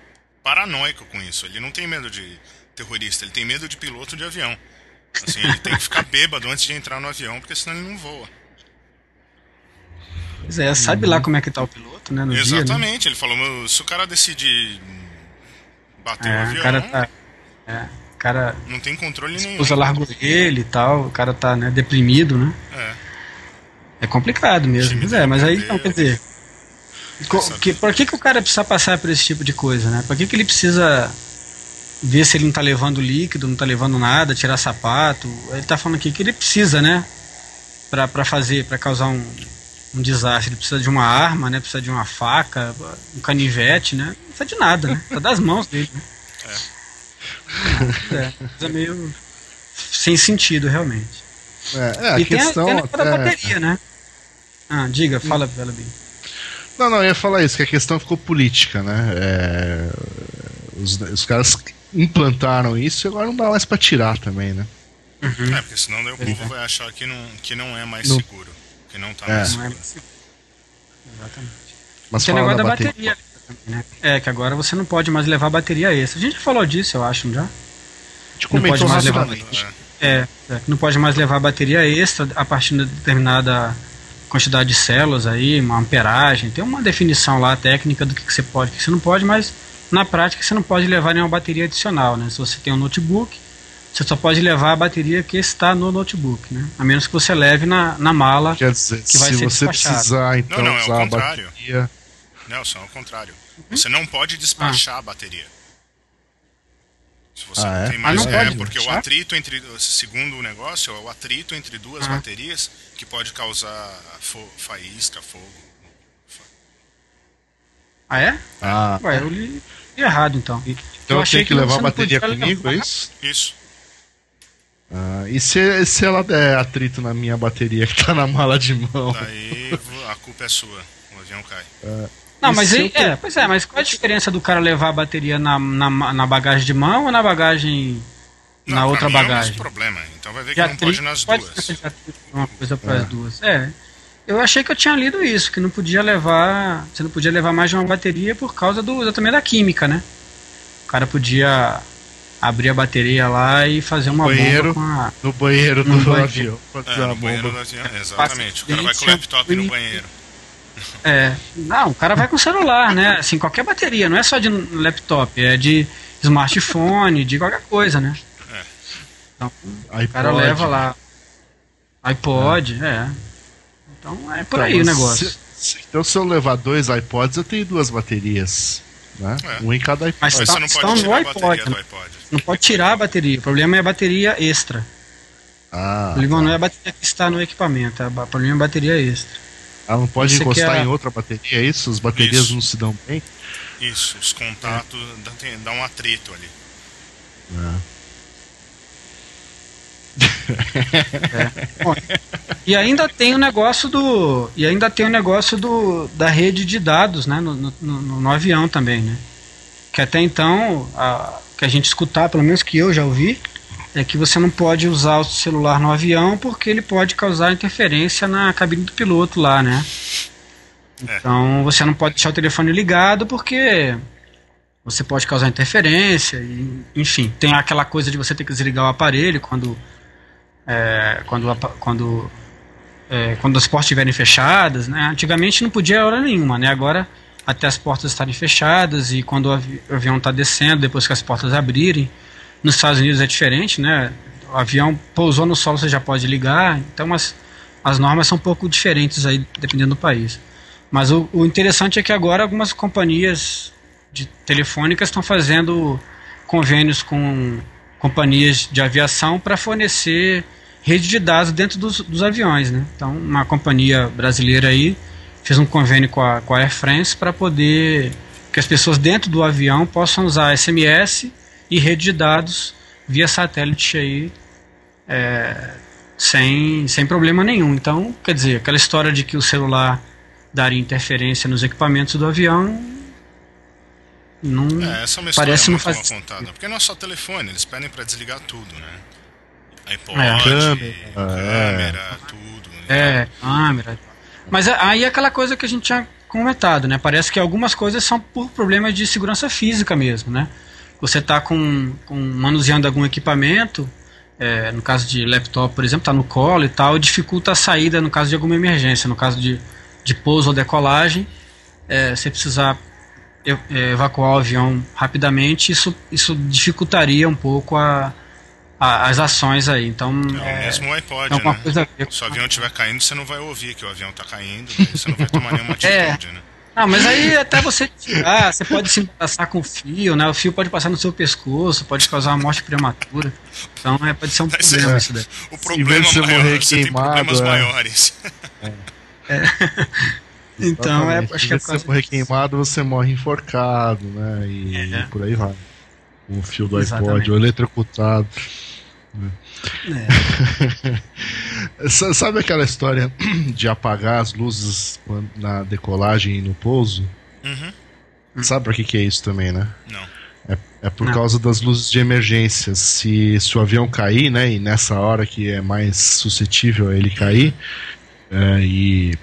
paranoico com isso. Ele não tem medo de terrorista, ele tem medo de piloto de avião. Assim, ele tem que ficar bêbado antes de entrar no avião, porque senão ele não voa. Pois é, sabe lá como é que tá o piloto, né? Exatamente, dia, né? ele falou, se o cara decidir bater é, o avião. O cara tá, é cara. Não tem controle nenhum. Usa largo ele e tal, o cara tá né, deprimido, né? É. É complicado mesmo. Mas é, mas aí, então, quer dizer. Que, por que, que o cara precisa passar por esse tipo de coisa, né? Por que, que ele precisa ver se ele não tá levando líquido, não tá levando nada, tirar sapato? Ele tá falando aqui que ele precisa, né? Pra, pra fazer, pra causar um, um desastre. Ele precisa de uma arma, né? Precisa de uma faca, um canivete, né? Não precisa de nada, né? Tá das mãos dele. Né? É. É, coisa meio sem sentido, realmente. É, é a e questão. Tem a, tem a da bateria, né? Ah, diga, fala, Bela Bim. Não, não, eu ia falar isso, que a questão ficou política, né? É, os, os caras implantaram isso e agora não dá mais pra tirar também, né? Uhum. É, porque senão o povo é. vai achar que não, que não é mais não. seguro. Que não tá é. mais seguro. Exatamente. Mas Tem negócio da, da bateria. Né? É, que agora você não pode mais levar bateria extra. A gente já falou disso, eu acho, já? A gente comentou mais levar... É, É, é, não pode mais levar bateria extra a partir de determinada quantidade de células aí, uma amperagem, tem uma definição lá técnica do que, que você pode, o que você não pode, mas na prática você não pode levar nenhuma bateria adicional, né? Se você tem um notebook, você só pode levar a bateria que está no notebook, né? A menos que você leve na, na mala Quer dizer, que vai se ser você despachado. precisar então não, não, usar é a bateria... Nelson, ao contrário. Você não pode despachar ah. a bateria. Se você ah, é? tem mais. Ah, é, porque o atrito entre. Segundo o negócio, é o atrito entre duas ah. baterias que pode causar fo faísca, fogo. Ah, é? Ah. Ué, eu li errado então. Então eu, eu tenho que levar a bateria comigo, é isso? Isso. Ah, e se, se ela der atrito na minha bateria que tá na mala de mão? Daí a culpa é sua, o avião cai. Ah, não, mas aí, é, pois é, mas qual a diferença do cara levar a bateria na, na, na bagagem de mão ou na bagagem não, na outra bagagem? Não, é problema. Então vai ver que não pode nas pode duas. Uma coisa para as é. duas. É. Eu achei que eu tinha lido isso, que não podia levar, você não podia levar mais de uma bateria por causa do também da química, né? O cara podia abrir a bateria lá e fazer uma banheiro, bomba com a, no banheiro do banheiro. avião. É, no banheiro do avião, exatamente. O cara vai com o laptop no banheiro. É, não, o cara vai com celular, né? Assim, qualquer bateria, não é só de laptop, é de smartphone, de qualquer coisa, né? É. Então, o cara leva lá. iPod, é. é. Então é por então, aí o negócio. Se, então se eu levar dois iPods, eu tenho duas baterias. Né? É. Um em cada iPod. Mas, Mas tá, você não pode tirar iPod, a bateria né? do iPod. Não pode tirar a bateria. O problema é a bateria extra. Ah, o problema tá. não é a bateria que está no equipamento, é o problema é a bateria extra. Ela não pode encostar quer... em outra bateria, é isso? As baterias isso. não se dão bem? Isso, os contatos é. dão um atrito ali. É. Bom, e ainda tem o negócio do e ainda tem o negócio do da rede de dados né no, no, no, no avião também né que até então a, que a gente escutar pelo menos que eu já ouvi é que você não pode usar o celular no avião porque ele pode causar interferência na cabine do piloto lá, né? É. Então você não pode deixar o telefone ligado porque você pode causar interferência e, enfim, tem aquela coisa de você ter que desligar o aparelho quando é, quando quando é, quando as portas estiverem fechadas, né? Antigamente não podia hora nenhuma, né? Agora até as portas estarem fechadas e quando o avião está descendo, depois que as portas abrirem, nos Estados Unidos é diferente, né? O avião pousou no solo, você já pode ligar. Então as, as normas são um pouco diferentes aí, dependendo do país. Mas o, o interessante é que agora algumas companhias de telefônicas estão fazendo convênios com companhias de aviação para fornecer rede de dados dentro dos, dos, aviões, né? Então, uma companhia brasileira aí fez um convênio com a, com a Air France para poder que as pessoas dentro do avião possam usar SMS e rede de dados via satélite aí é, sem, sem problema nenhum. Então, quer dizer, aquela história de que o celular daria interferência nos equipamentos do avião não é, essa é uma parece não faz contada, porque não é só telefone, eles pedem para desligar tudo, né? iPod, é. câmera, câmera é. tudo. Né? É, câmera. Mas aí é aquela coisa que a gente tinha comentado, né? Parece que algumas coisas são por problemas de segurança física mesmo, né? Você está com, com, manuseando algum equipamento, é, no caso de laptop, por exemplo, está no colo e tal, dificulta a saída no caso de alguma emergência, no caso de, de pouso ou decolagem, é, você precisar é, evacuar o avião rapidamente, isso, isso dificultaria um pouco a, a, as ações aí. Então, é, é mesmo o iPod, é né? Coisa Se o avião estiver caindo, você não vai ouvir que o avião está caindo, você não vai tomar nenhuma é. atitude, né? Ah, mas aí até você tirar, você pode se passar com fio, né? O fio pode passar no seu pescoço, pode causar uma morte prematura. Então é, pode ser um problema é, isso daí. O problema você maior, morrer você queimado, tem problemas é. maiores. É. é. Então é, acho que é Se você morrer queimado, você morre enforcado, né? E, e é. por aí vai. O fio do Exatamente. iPod, ou eletrocutado. É. Sabe aquela história de apagar as luzes na decolagem e no pouso? Uhum. Sabe pra que, que é isso também, né? Não. É, é por Não. causa das luzes de emergência. Se, se o avião cair, né, e nessa hora que é mais suscetível a ele cair, é, e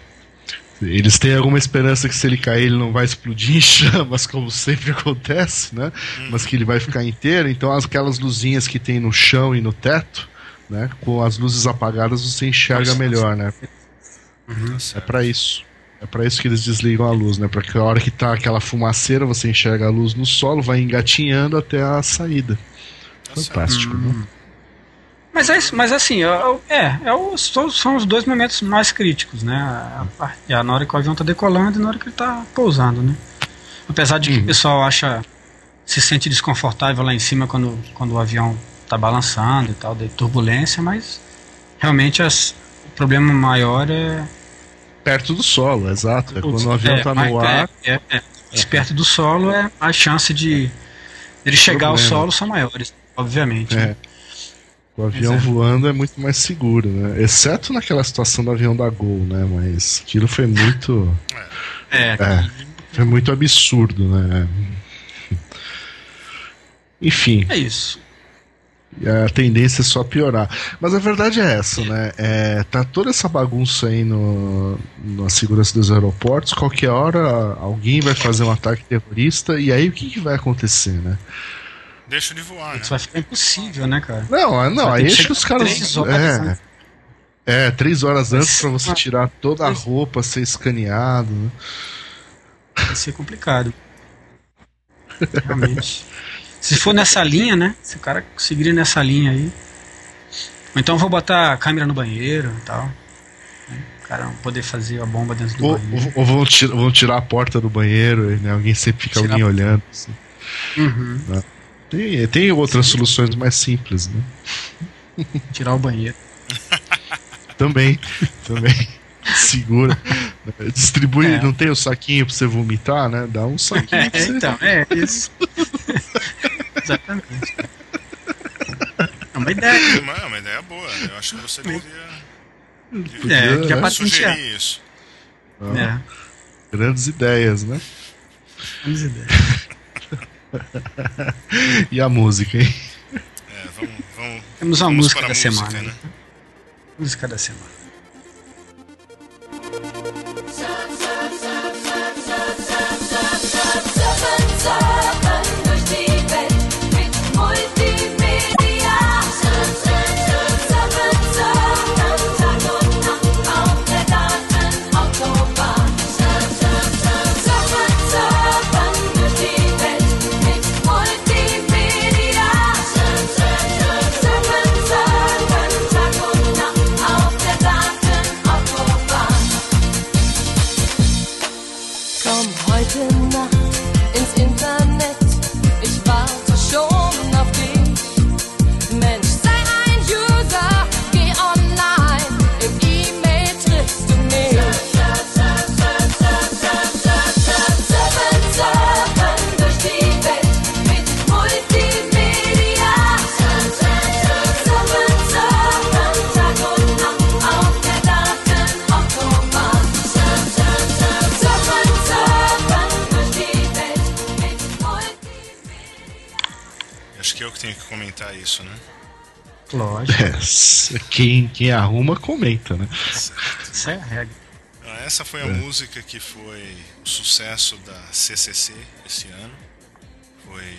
eles têm alguma esperança que se ele cair ele não vai explodir em chamas, como sempre acontece, né? Mas que ele vai ficar inteiro. Então aquelas luzinhas que tem no chão e no teto, né? Com as luzes apagadas você enxerga melhor, né? Uhum. É para isso. É para isso que eles desligam a luz, né? Para que a hora que tá aquela fumaceira, você enxerga a luz no solo, vai engatinhando até a saída. Tá Fantástico, né? Mas, é, mas assim, é, é, é o, são os dois momentos mais críticos, né? É na hora que o avião tá decolando e na hora que ele tá pousando, né? Apesar de que o pessoal acha se sente desconfortável lá em cima quando, quando o avião tá balançando e tal, de turbulência, mas realmente as, o problema maior é perto do solo, exato. É quando o avião está é, no ar. É, é, é, perto do solo, é a chance de ele chegar Problema. ao solo são maiores, obviamente. Né? O avião voando é muito mais seguro, né? Exceto naquela situação do avião da Gol, né? Mas aquilo foi muito. É. foi muito absurdo, né? Enfim. É isso a tendência é só piorar. Mas a verdade é essa, né? É, tá toda essa bagunça aí no, na segurança dos aeroportos. Qualquer hora alguém vai fazer um ataque terrorista e aí o que, que vai acontecer, né? Deixa de voar, Isso né? vai ficar impossível, né, cara? Não, não, aí acho que os caras. Três horas, é, né? é, três horas antes para você tirar toda a roupa, ser escaneado. Né? Vai ser complicado. Realmente. Se for nessa linha, né? Se o cara conseguir nessa linha aí. Ou então vou botar a câmera no banheiro e tal. Né? O cara não poder fazer a bomba dentro do ou, banheiro. Ou vão tirar, vão tirar a porta do banheiro, né? Alguém sempre fica alguém olhando. Assim. Uhum. Né? Tem, tem outras soluções mais simples, né? Tirar o banheiro. também, também. Segura. Distribui, é. não tem o saquinho pra você vomitar, né? Dá um saquinho. É, então, é isso. Exatamente. É uma ideia. É uma, é uma ideia boa. Eu acho que você deveria. Podia, é, que né? sugerir isso. Ah, é. Grandes ideias, né? Grandes ideias. E a música, hein? É, vamos, vamos, Temos uma música da música, semana. Né? Música da semana. Isso, né? Lógico. É, quem, quem arruma, comenta, né? Isso é a regra. Ah, essa foi a é. música que foi o sucesso da CCC esse ano. Foi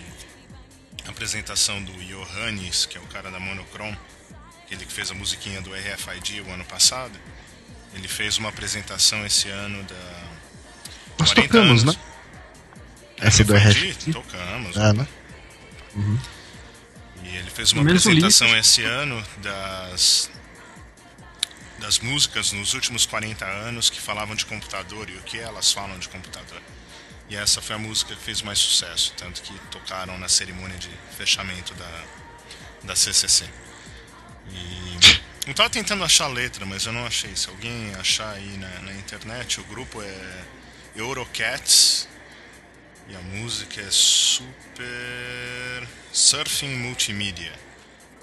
a apresentação do Johannes, que é o cara da Monochrome, ele que fez a musiquinha do RFID o ano passado. Ele fez uma apresentação esse ano da. Nós tocamos, anos. né? Essa do RFID? Tocamos. É, né? Uhum. Fez uma apresentação esse ano das das músicas nos últimos 40 anos que falavam de computador e o que elas falam de computador. E essa foi a música que fez mais sucesso, tanto que tocaram na cerimônia de fechamento da, da CCC. E eu estava tentando achar a letra, mas eu não achei. Se alguém achar aí na, na internet, o grupo é Eurocats e a música é super Surfing Multimedia.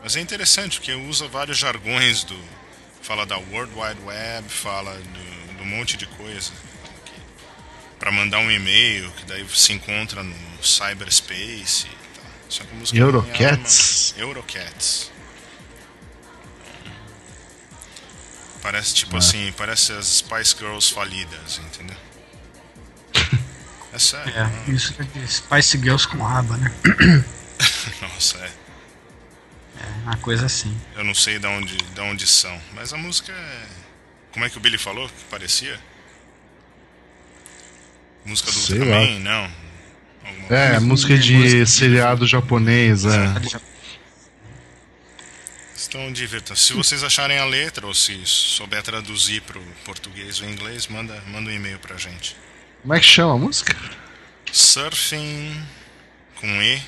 Mas é interessante porque usa vários jargões do. Fala da World Wide Web, fala do, do monte de coisa. Para mandar um e-mail, que daí se encontra no cyberspace e tal. Só que a música Eurocats? É Eurocats. Parece tipo ah. assim, parece as Spice Girls falidas, entendeu? É sério. É, isso é Spice Girls com aba, né? Nossa, é. é. Uma coisa assim. Eu não sei de onde, de onde são, mas a música é. Como é que o Billy falou que parecia? Música do Sei Ultraman? lá. Não. Alguma É, coisa. música de seriado japonês, é. Estão divirtam. Se vocês acharem a letra ou se souber traduzir pro português ou inglês, manda, manda um e-mail pra gente. Como é que chama a música? Surfing com E.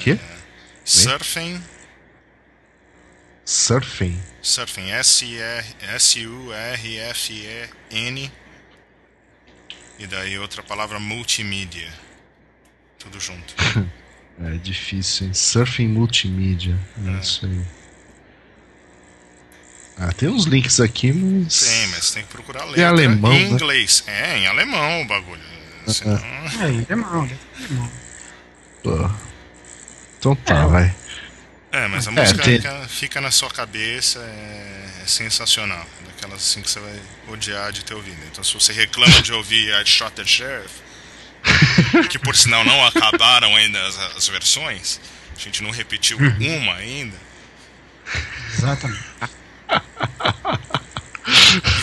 Que? Surfing. Surfing. Surfing. S-U-R-F-E-N. E daí outra palavra multimídia. Tudo junto. É difícil, hein? Surfing multimídia. É isso aí. Ah, tem uns links aqui, mas. Tem, mas tem que procurar a Em alemão, em né? inglês. É, em alemão o bagulho. Senão... É, é mal, é mal. Pô. Então tá, É. vai. É, mas a É, música tem- fica, fica na sua cabeça, é, é sensacional. Daquelas assim que você vai odiar de ter ouvido. Então se você reclama de ouvir a Shot the Sheriff, que por sinal não acabaram ainda as, as versões, a gente não repetiu Uhum. uma ainda, Exatamente.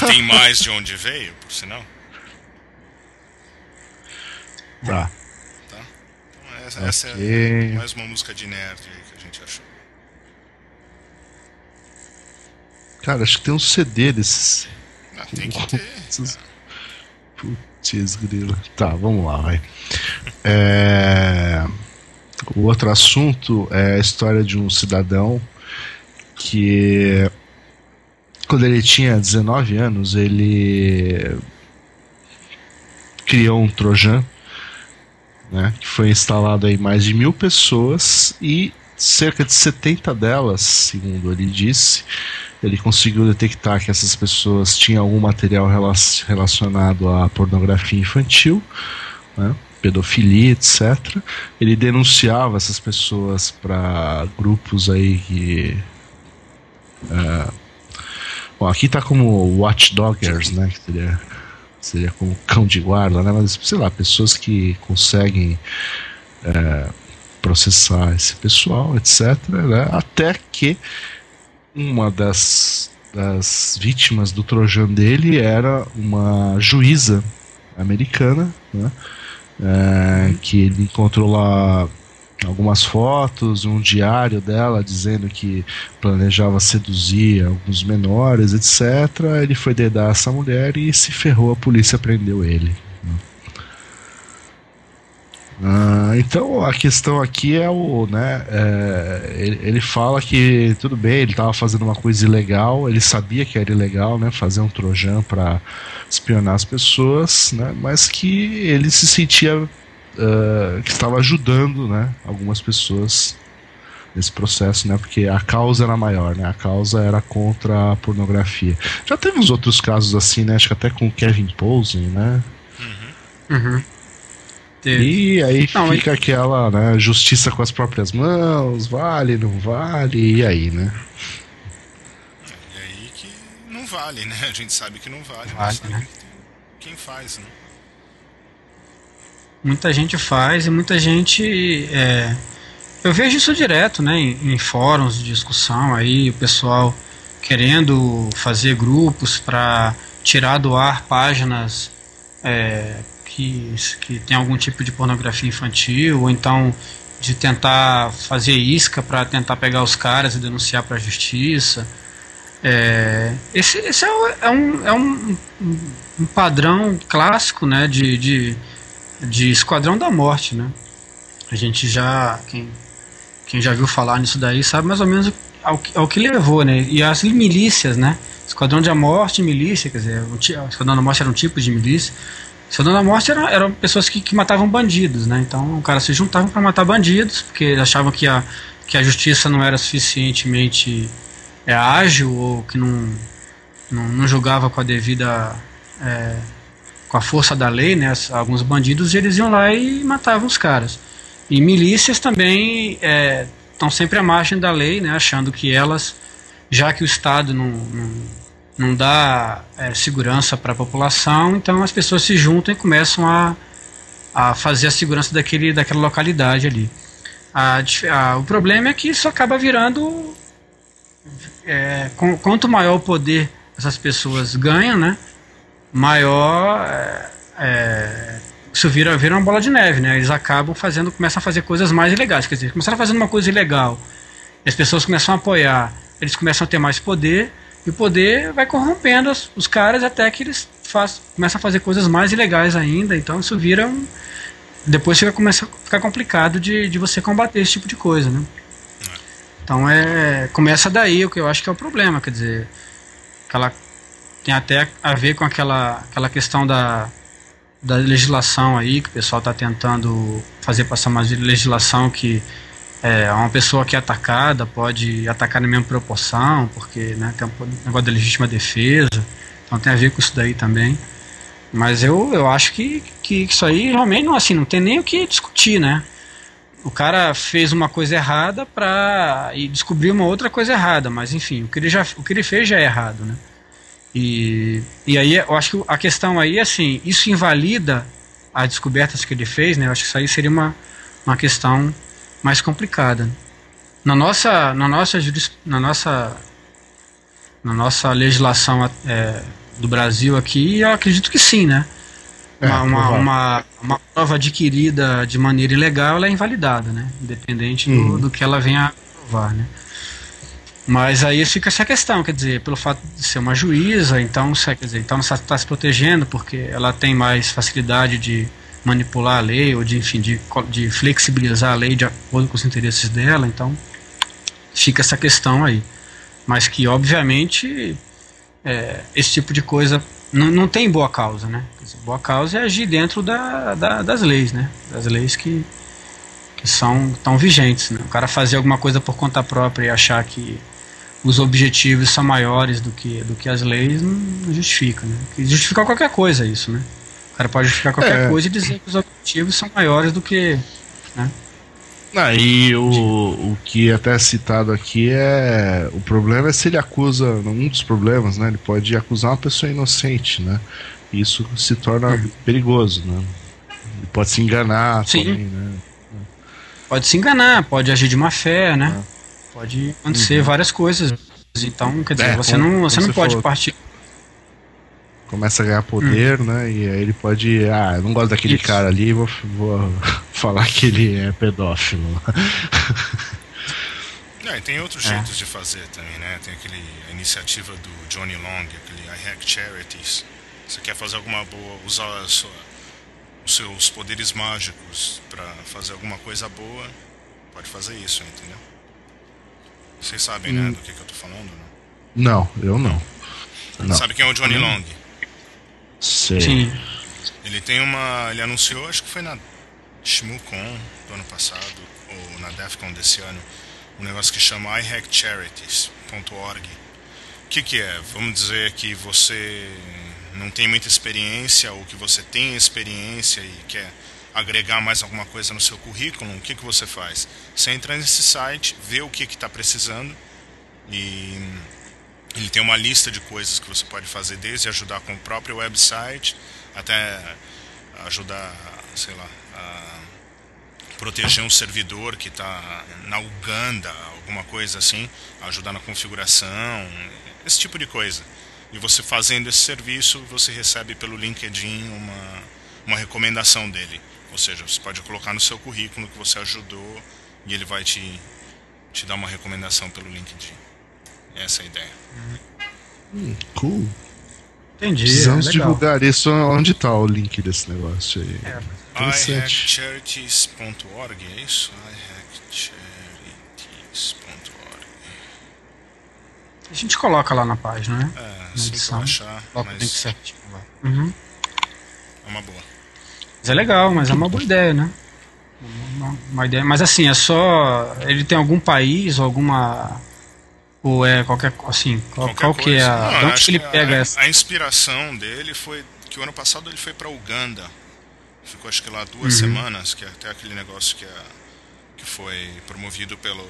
E tem mais de onde veio, por sinal. Tá. Então, essa, essa é mais uma música de nerd aí que a gente achou. Cara, acho que tem um CD desses. Ah, tem que ter. Putz, grila. Tá, vamos lá, vai. É, O outro assunto é a história de um cidadão que, quando ele tinha 19 anos, ele criou um Trojan, né, que foi instalado em mais de mil pessoas e cerca de 70 delas, segundo ele disse, ele conseguiu detectar que essas pessoas tinham algum material rela- relacionado à pornografia infantil, né, pedofilia, etc. Ele denunciava essas pessoas para grupos aí que. é, bom, aqui tá como watchdoggers, né? Que seria, seria como cão de guarda, né? Mas sei lá, pessoas que conseguem é, processar esse pessoal, etc. né, Até que uma das, das vítimas do Trojan dele era uma juíza americana, né? É, que ele encontrou lá algumas fotos, um diário dela dizendo que planejava seduzir alguns menores, etc. Ele foi dedar essa mulher e se ferrou, a polícia prendeu ele. Ah, então a questão aqui é o, né? é, ele, ele fala que tudo bem, ele estava fazendo uma coisa ilegal, ele sabia que era ilegal, né? Fazer um trojan para espionar as pessoas, né? Mas que ele se sentia ah, que estava ajudando, né? Algumas pessoas nesse processo, né? Porque a causa era maior, né? A causa era contra a pornografia. Já teve uns outros casos assim, né? Acho que até com o Kevin Posen, né? Uhum. Teve. E aí Não, fica aquela, né, justiça com as próprias mãos, vale, não vale, e aí, né? E aí que não vale, né? A gente sabe que não vale, Vale, mas sabe né? que quem faz, né? Muita gente faz e muita gente. é, eu vejo isso direto, né? Em, em fóruns de discussão aí, o pessoal querendo fazer grupos para tirar do ar páginas é, que, que tem algum tipo de pornografia infantil, ou então de tentar fazer isca para tentar pegar os caras e denunciar para a justiça. É, esse esse é, é um, é um, um padrão clássico né, de, de, de Esquadrão da Morte. Né? A gente já. Quem, quem já viu falar nisso daí sabe mais ou menos ao, que- ao que levou. Né? E as milícias, né? Esquadrão da Morte milícia, quer dizer, o, Esquadrão da Morte era um tipo de milícia. Esquadrão da Morte era, eram pessoas que, que matavam bandidos, né? Então, o cara se juntavam para matar bandidos, porque achavam que a, que a justiça não era suficientemente é, ágil ou que não, não, não julgava com a devida é, com a força da lei, né, alguns bandidos, eles iam lá e matavam os caras. E milícias também estão sempre à margem da lei, né, achando que elas, já que o Estado não, não, não dá é, segurança para a população, então as pessoas se juntam e começam a, a fazer a segurança daquele, daquela localidade ali. A, a, o problema é que isso acaba virando. É, com, quanto maior o poder essas pessoas ganham, né? Maior. É, é, isso vira, vira uma bola de neve, né? Eles acabam fazendo, começam a fazer coisas mais ilegais. Quer dizer, começaram fazendo uma coisa ilegal, as pessoas começam a apoiar, eles começam a ter mais poder, e o poder vai corrompendo os, os caras até que eles faz, começam a fazer coisas mais ilegais ainda. Então isso vira um. Depois fica, começa a ficar complicado de, de você combater esse tipo de coisa, né? Então é. Começa daí o que eu acho que é o problema, quer dizer. Aquela, tem até a ver com aquela, aquela questão da, da legislação aí, que o pessoal está tentando fazer passar uma legislação que é, uma pessoa que é atacada pode atacar na mesma proporção, porque né, tem um negócio da legítima defesa, então tem a ver com isso daí também. Mas eu, eu acho que, que isso aí realmente não, assim, não tem nem o que discutir, né? O cara fez uma coisa errada para e descobriu uma outra coisa errada, mas enfim, o que ele já o que ele fez já é errado, né? E, e aí eu acho que a questão aí assim, isso invalida as descobertas que ele fez, né? Eu acho que isso aí seria uma, uma questão mais complicada. Na nossa, na nossa, na nossa, na nossa legislação é, do Brasil aqui, eu acredito que sim, né? É, uma, uma, uma, uma, prova adquirida de maneira ilegal ela é invalidada, né? Independente do, uhum. do que ela venha a provar, né? Mas aí fica essa questão, quer dizer, pelo fato de ser uma juíza, então, quer dizer, então ela está se protegendo porque ela tem mais facilidade de manipular a lei ou de, enfim, de, de flexibilizar a lei de acordo com os interesses dela, então fica essa questão aí. Mas que, obviamente, é, esse tipo de coisa não, tem boa causa, né? Dizer, boa causa é agir dentro da, da, das leis, né? Das leis que, que são tão vigentes, né? O cara fazer alguma coisa por conta própria e achar que os objetivos são maiores do que, do que as leis não, não justifica, né? Justificar qualquer coisa isso, né? O cara pode justificar qualquer é. coisa e dizer que os objetivos são maiores do que. Né? Ah, e o, o que é até é citado aqui é. O problema é se ele acusa. Um dos problemas, né? Ele pode acusar uma pessoa inocente, né? Isso se torna perigoso, né? Ele pode se enganar Sim. também, né? Pode se enganar, pode agir de má fé, né? É. Pode acontecer uhum. várias coisas. Então, quer dizer, é, você, não, você não pode falou. partir começa a ganhar poder, hum. né? E aí ele pode. Ah, eu não gosto daquele Isso. cara ali, vou, vou falar que ele é pedófilo. É, e tem outros é. jeitos de fazer também, né? Tem aquele a iniciativa do Johnny Long, aquele I Hack Charities. Você quer fazer alguma boa, usar sua, os seus poderes mágicos para fazer alguma coisa boa, pode fazer isso, entendeu? Vocês sabem, né, hum. né, do que, que eu tô falando? Não, eu não. não. Sabe quem é o Johnny hum. Long? Sei. Sim. Ele tem uma. Ele anunciou, acho que foi na ShmuCon do ano passado, ou na DEFCON desse ano, um negócio que chama iHackCharities.org. O que, que é? Vamos dizer que você não tem muita experiência ou que você tem experiência e quer agregar mais alguma coisa no seu currículo, o que, que você faz? Você entra nesse site, vê o que está precisando e ele tem uma lista de coisas que você pode fazer, desde ajudar com o próprio website até ajudar, sei lá, a proteger um servidor que está na Uganda, alguma coisa assim, ajudar na configuração, esse tipo de coisa. E você fazendo esse serviço, você recebe pelo LinkedIn uma, uma recomendação dele. Ou seja, você pode colocar no seu currículo que você ajudou e ele vai te, te dar uma recomendação pelo LinkedIn. Essa é a ideia. Hum, cool. Entendi. Precisamos é divulgar isso. Onde está o link desse negócio aí? É. iHackcharities.org, é isso? iHackcharities.org. A gente coloca lá na página, né? É, assim que achar. Mas... certinho lá. Uhum. É uma boa. Mas é legal, mas é uma boa ideia, né? Uma, uma ideia. Mas assim, é só. Ele tem algum país, alguma ou é qualquer assim, qual, qualquer qual que é a. Não, de onde que ele pega a, essa? A inspiração dele foi que o ano passado ele foi para Uganda. Ficou acho que lá duas uhum. semanas, que é até aquele negócio que, é, que foi promovido pelo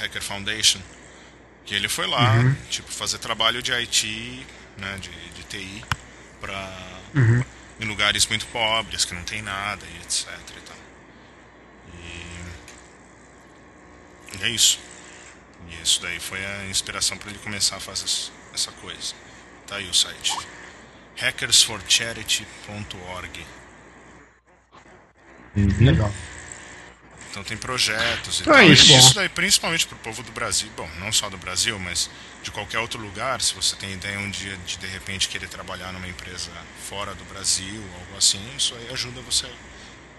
Hacker Foundation. Que ele foi lá, uhum. tipo, fazer trabalho de IT, né, de, de TI, para uhum. Em lugares muito pobres, que não tem nada e etc. E, E é isso. E isso daí foi a inspiração para ele começar a fazer essa coisa. Tá aí o site. hackersforcharity.org. Uhum. Legal. Então tem projetos e então, tal. É isso, isso daí principalmente para o povo do Brasil, bom, não só do Brasil, mas de qualquer outro lugar, se você tem ideia um dia de de repente querer trabalhar numa empresa fora do Brasil, algo assim, isso aí ajuda você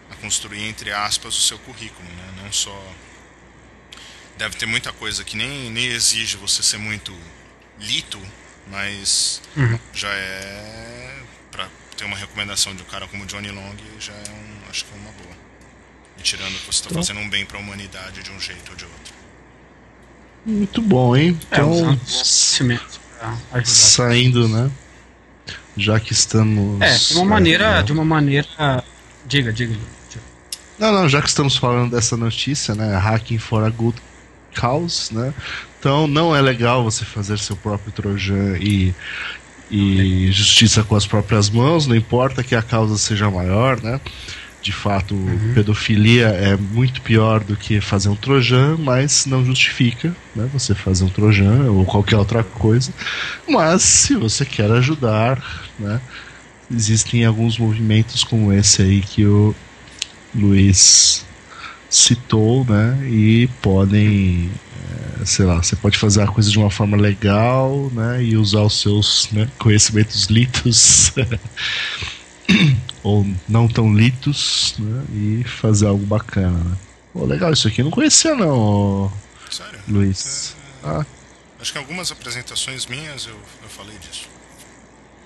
a construir entre aspas o seu currículo, né? Não só deve ter muita coisa que nem, nem exige você ser muito lito, mas uhum. já é para ter uma recomendação de um cara como Johnny Long já é um, acho que é uma boa. E tirando que você está fazendo um bem para a humanidade de um jeito ou de outro. Muito bom, hein? É, então, é, saindo, né? Já que estamos. É, de uma maneira. É, de uma maneira. Diga, diga, diga. Não, não, já que estamos falando dessa notícia, né? Hacking for a Good Cause, né? Então não é legal você fazer seu próprio Trojan e, e justiça com as próprias mãos, não importa que a causa seja maior, né? De fato, uhum. pedofilia é muito pior do que fazer um trojan, mas não justifica né, você fazer um trojan ou qualquer outra coisa. Mas se você quer ajudar, né, existem alguns movimentos como esse aí que o Luiz citou, né, e podem, é, sei lá, você pode fazer a coisa de uma forma legal, né, e usar os seus né, conhecimentos litos ou não tão litos, né? E fazer algo bacana, né? Pô, legal, isso aqui eu não conhecia não, Sério? Luiz. É, ah. Acho que em algumas apresentações minhas eu, eu falei disso.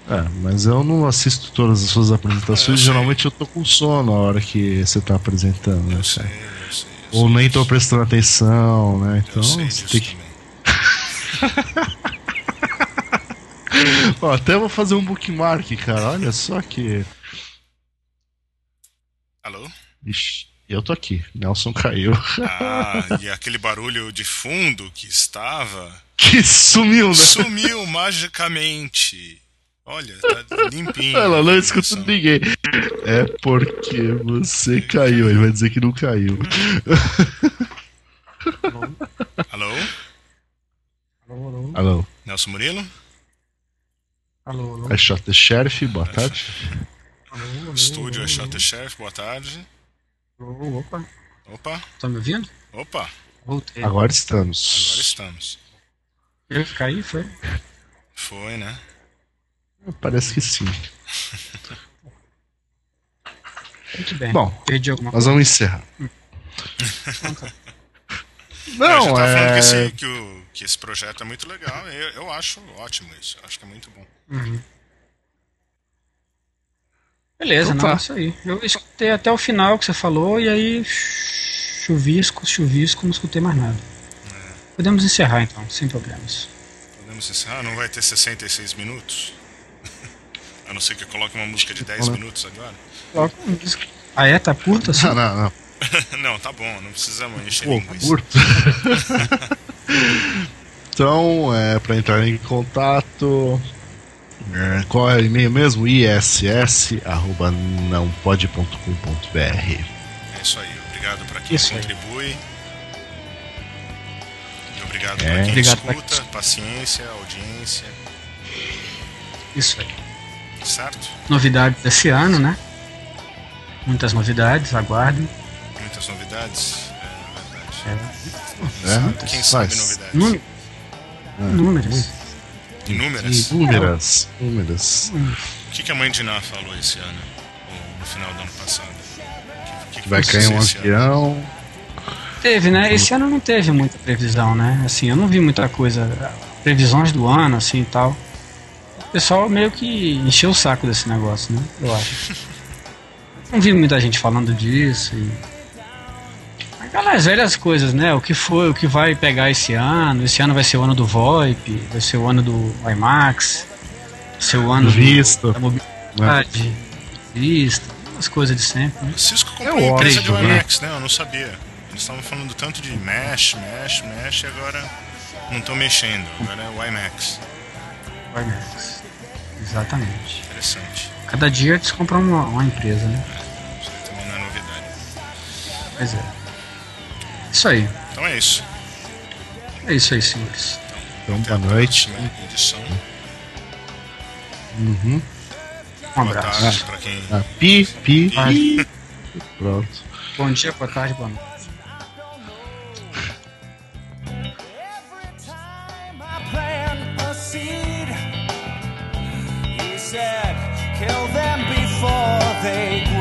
É, mas eu não assisto todas as suas apresentações, é, eu geralmente eu tô com sono na hora que você tá apresentando, né? Eu sei, eu sei, eu Ou nem tô prestando atenção, né? Então você tem que. Ó, até vou fazer um bookmark, cara. Olha só que. Alô? Ixi, eu tô aqui. Nelson caiu. Ah, e aquele barulho de fundo que estava. Que sumiu, né? Sumiu magicamente. Olha, tá limpinho. Ela não escuta ninguém. É porque você caiu. Ele vai dizer que não caiu. Alô? Alô? Alô? Alô? Nelson Murilo? Alô, alô. É Shot the Sheriff, boa tarde. Alô, alô, Estúdio é Shot the Sheriff, boa tarde. Alô, opa. Opa. Tá me ouvindo? Opa. Voltei. Agora estamos. Agora estamos. Eu caí, foi? Foi, né? Parece que sim. Muito bem. Bom, Perdi alguma nós vamos encerrar. Não, Não é... falando que esse, que, o, que esse projeto é muito legal. Eu, eu acho ótimo isso. Eu acho que é muito bom. Uhum. Beleza, então, não, tá. isso aí. Eu escutei até o final que você falou e aí chuvisco, chuvisco, não escutei mais nada. É. Podemos encerrar então, sem problemas. Podemos encerrar? Não vai ter 66 minutos? A não ser que eu coloque uma música de 10 minutos agora. Coloca uma música. Ah é? Tá curta assim? Não, não, não. não, tá bom, não precisamos encher Pô, linguiça. Curto. então, é, para entrar em contato, é, qual é o e-mail mesmo? iss.nãopode.com.br É isso aí, obrigado para quem isso contribui. Aí. E obrigado é. para quem obrigado escuta, pra... paciência, audiência. Isso aí. Certo? Novidades desse ano, né? Muitas novidades, aguardem muitas novidades. É verdade. É. Quem sabe novidades? Números. Números. Inúmeras? Inúmeras. Inúmeras. O que, que a mãe de Ná falou esse ano? Ou no final do ano passado? Que, que vai cair um avião. Teve, né? Esse ano não teve muita previsão, né? Assim, eu não vi muita coisa. Previsões do ano, assim e tal. O pessoal meio que encheu o saco desse negócio, né? Eu acho. não vi muita gente falando disso e Aquelas velhas coisas, né? O que foi, o que vai pegar esse ano. Esse ano vai ser o ano do VoIP, vai ser o ano do IMAX, vai ser o ano Visto. Do, da mobilidade, é. Visto, as coisas de sempre. Né? O Cisco comprou é a empresa de IMAX, né? Eu não sabia. Eles estavam falando tanto de Mesh, Mesh, Mesh, e agora não estão mexendo. Agora é o IMAX. O IMAX. Exatamente. Interessante. Cada dia eles compram uma, uma empresa, né? É, isso também não é novidade. Pois é. Isso aí. Então é isso. É isso aí, senhores. Então, boa noite. Edição. Uhum. Um boa abraço. Tarde pra quem... ah, pi, pi, pi. Pronto. Bom dia, boa tarde, boa noite. kill them before they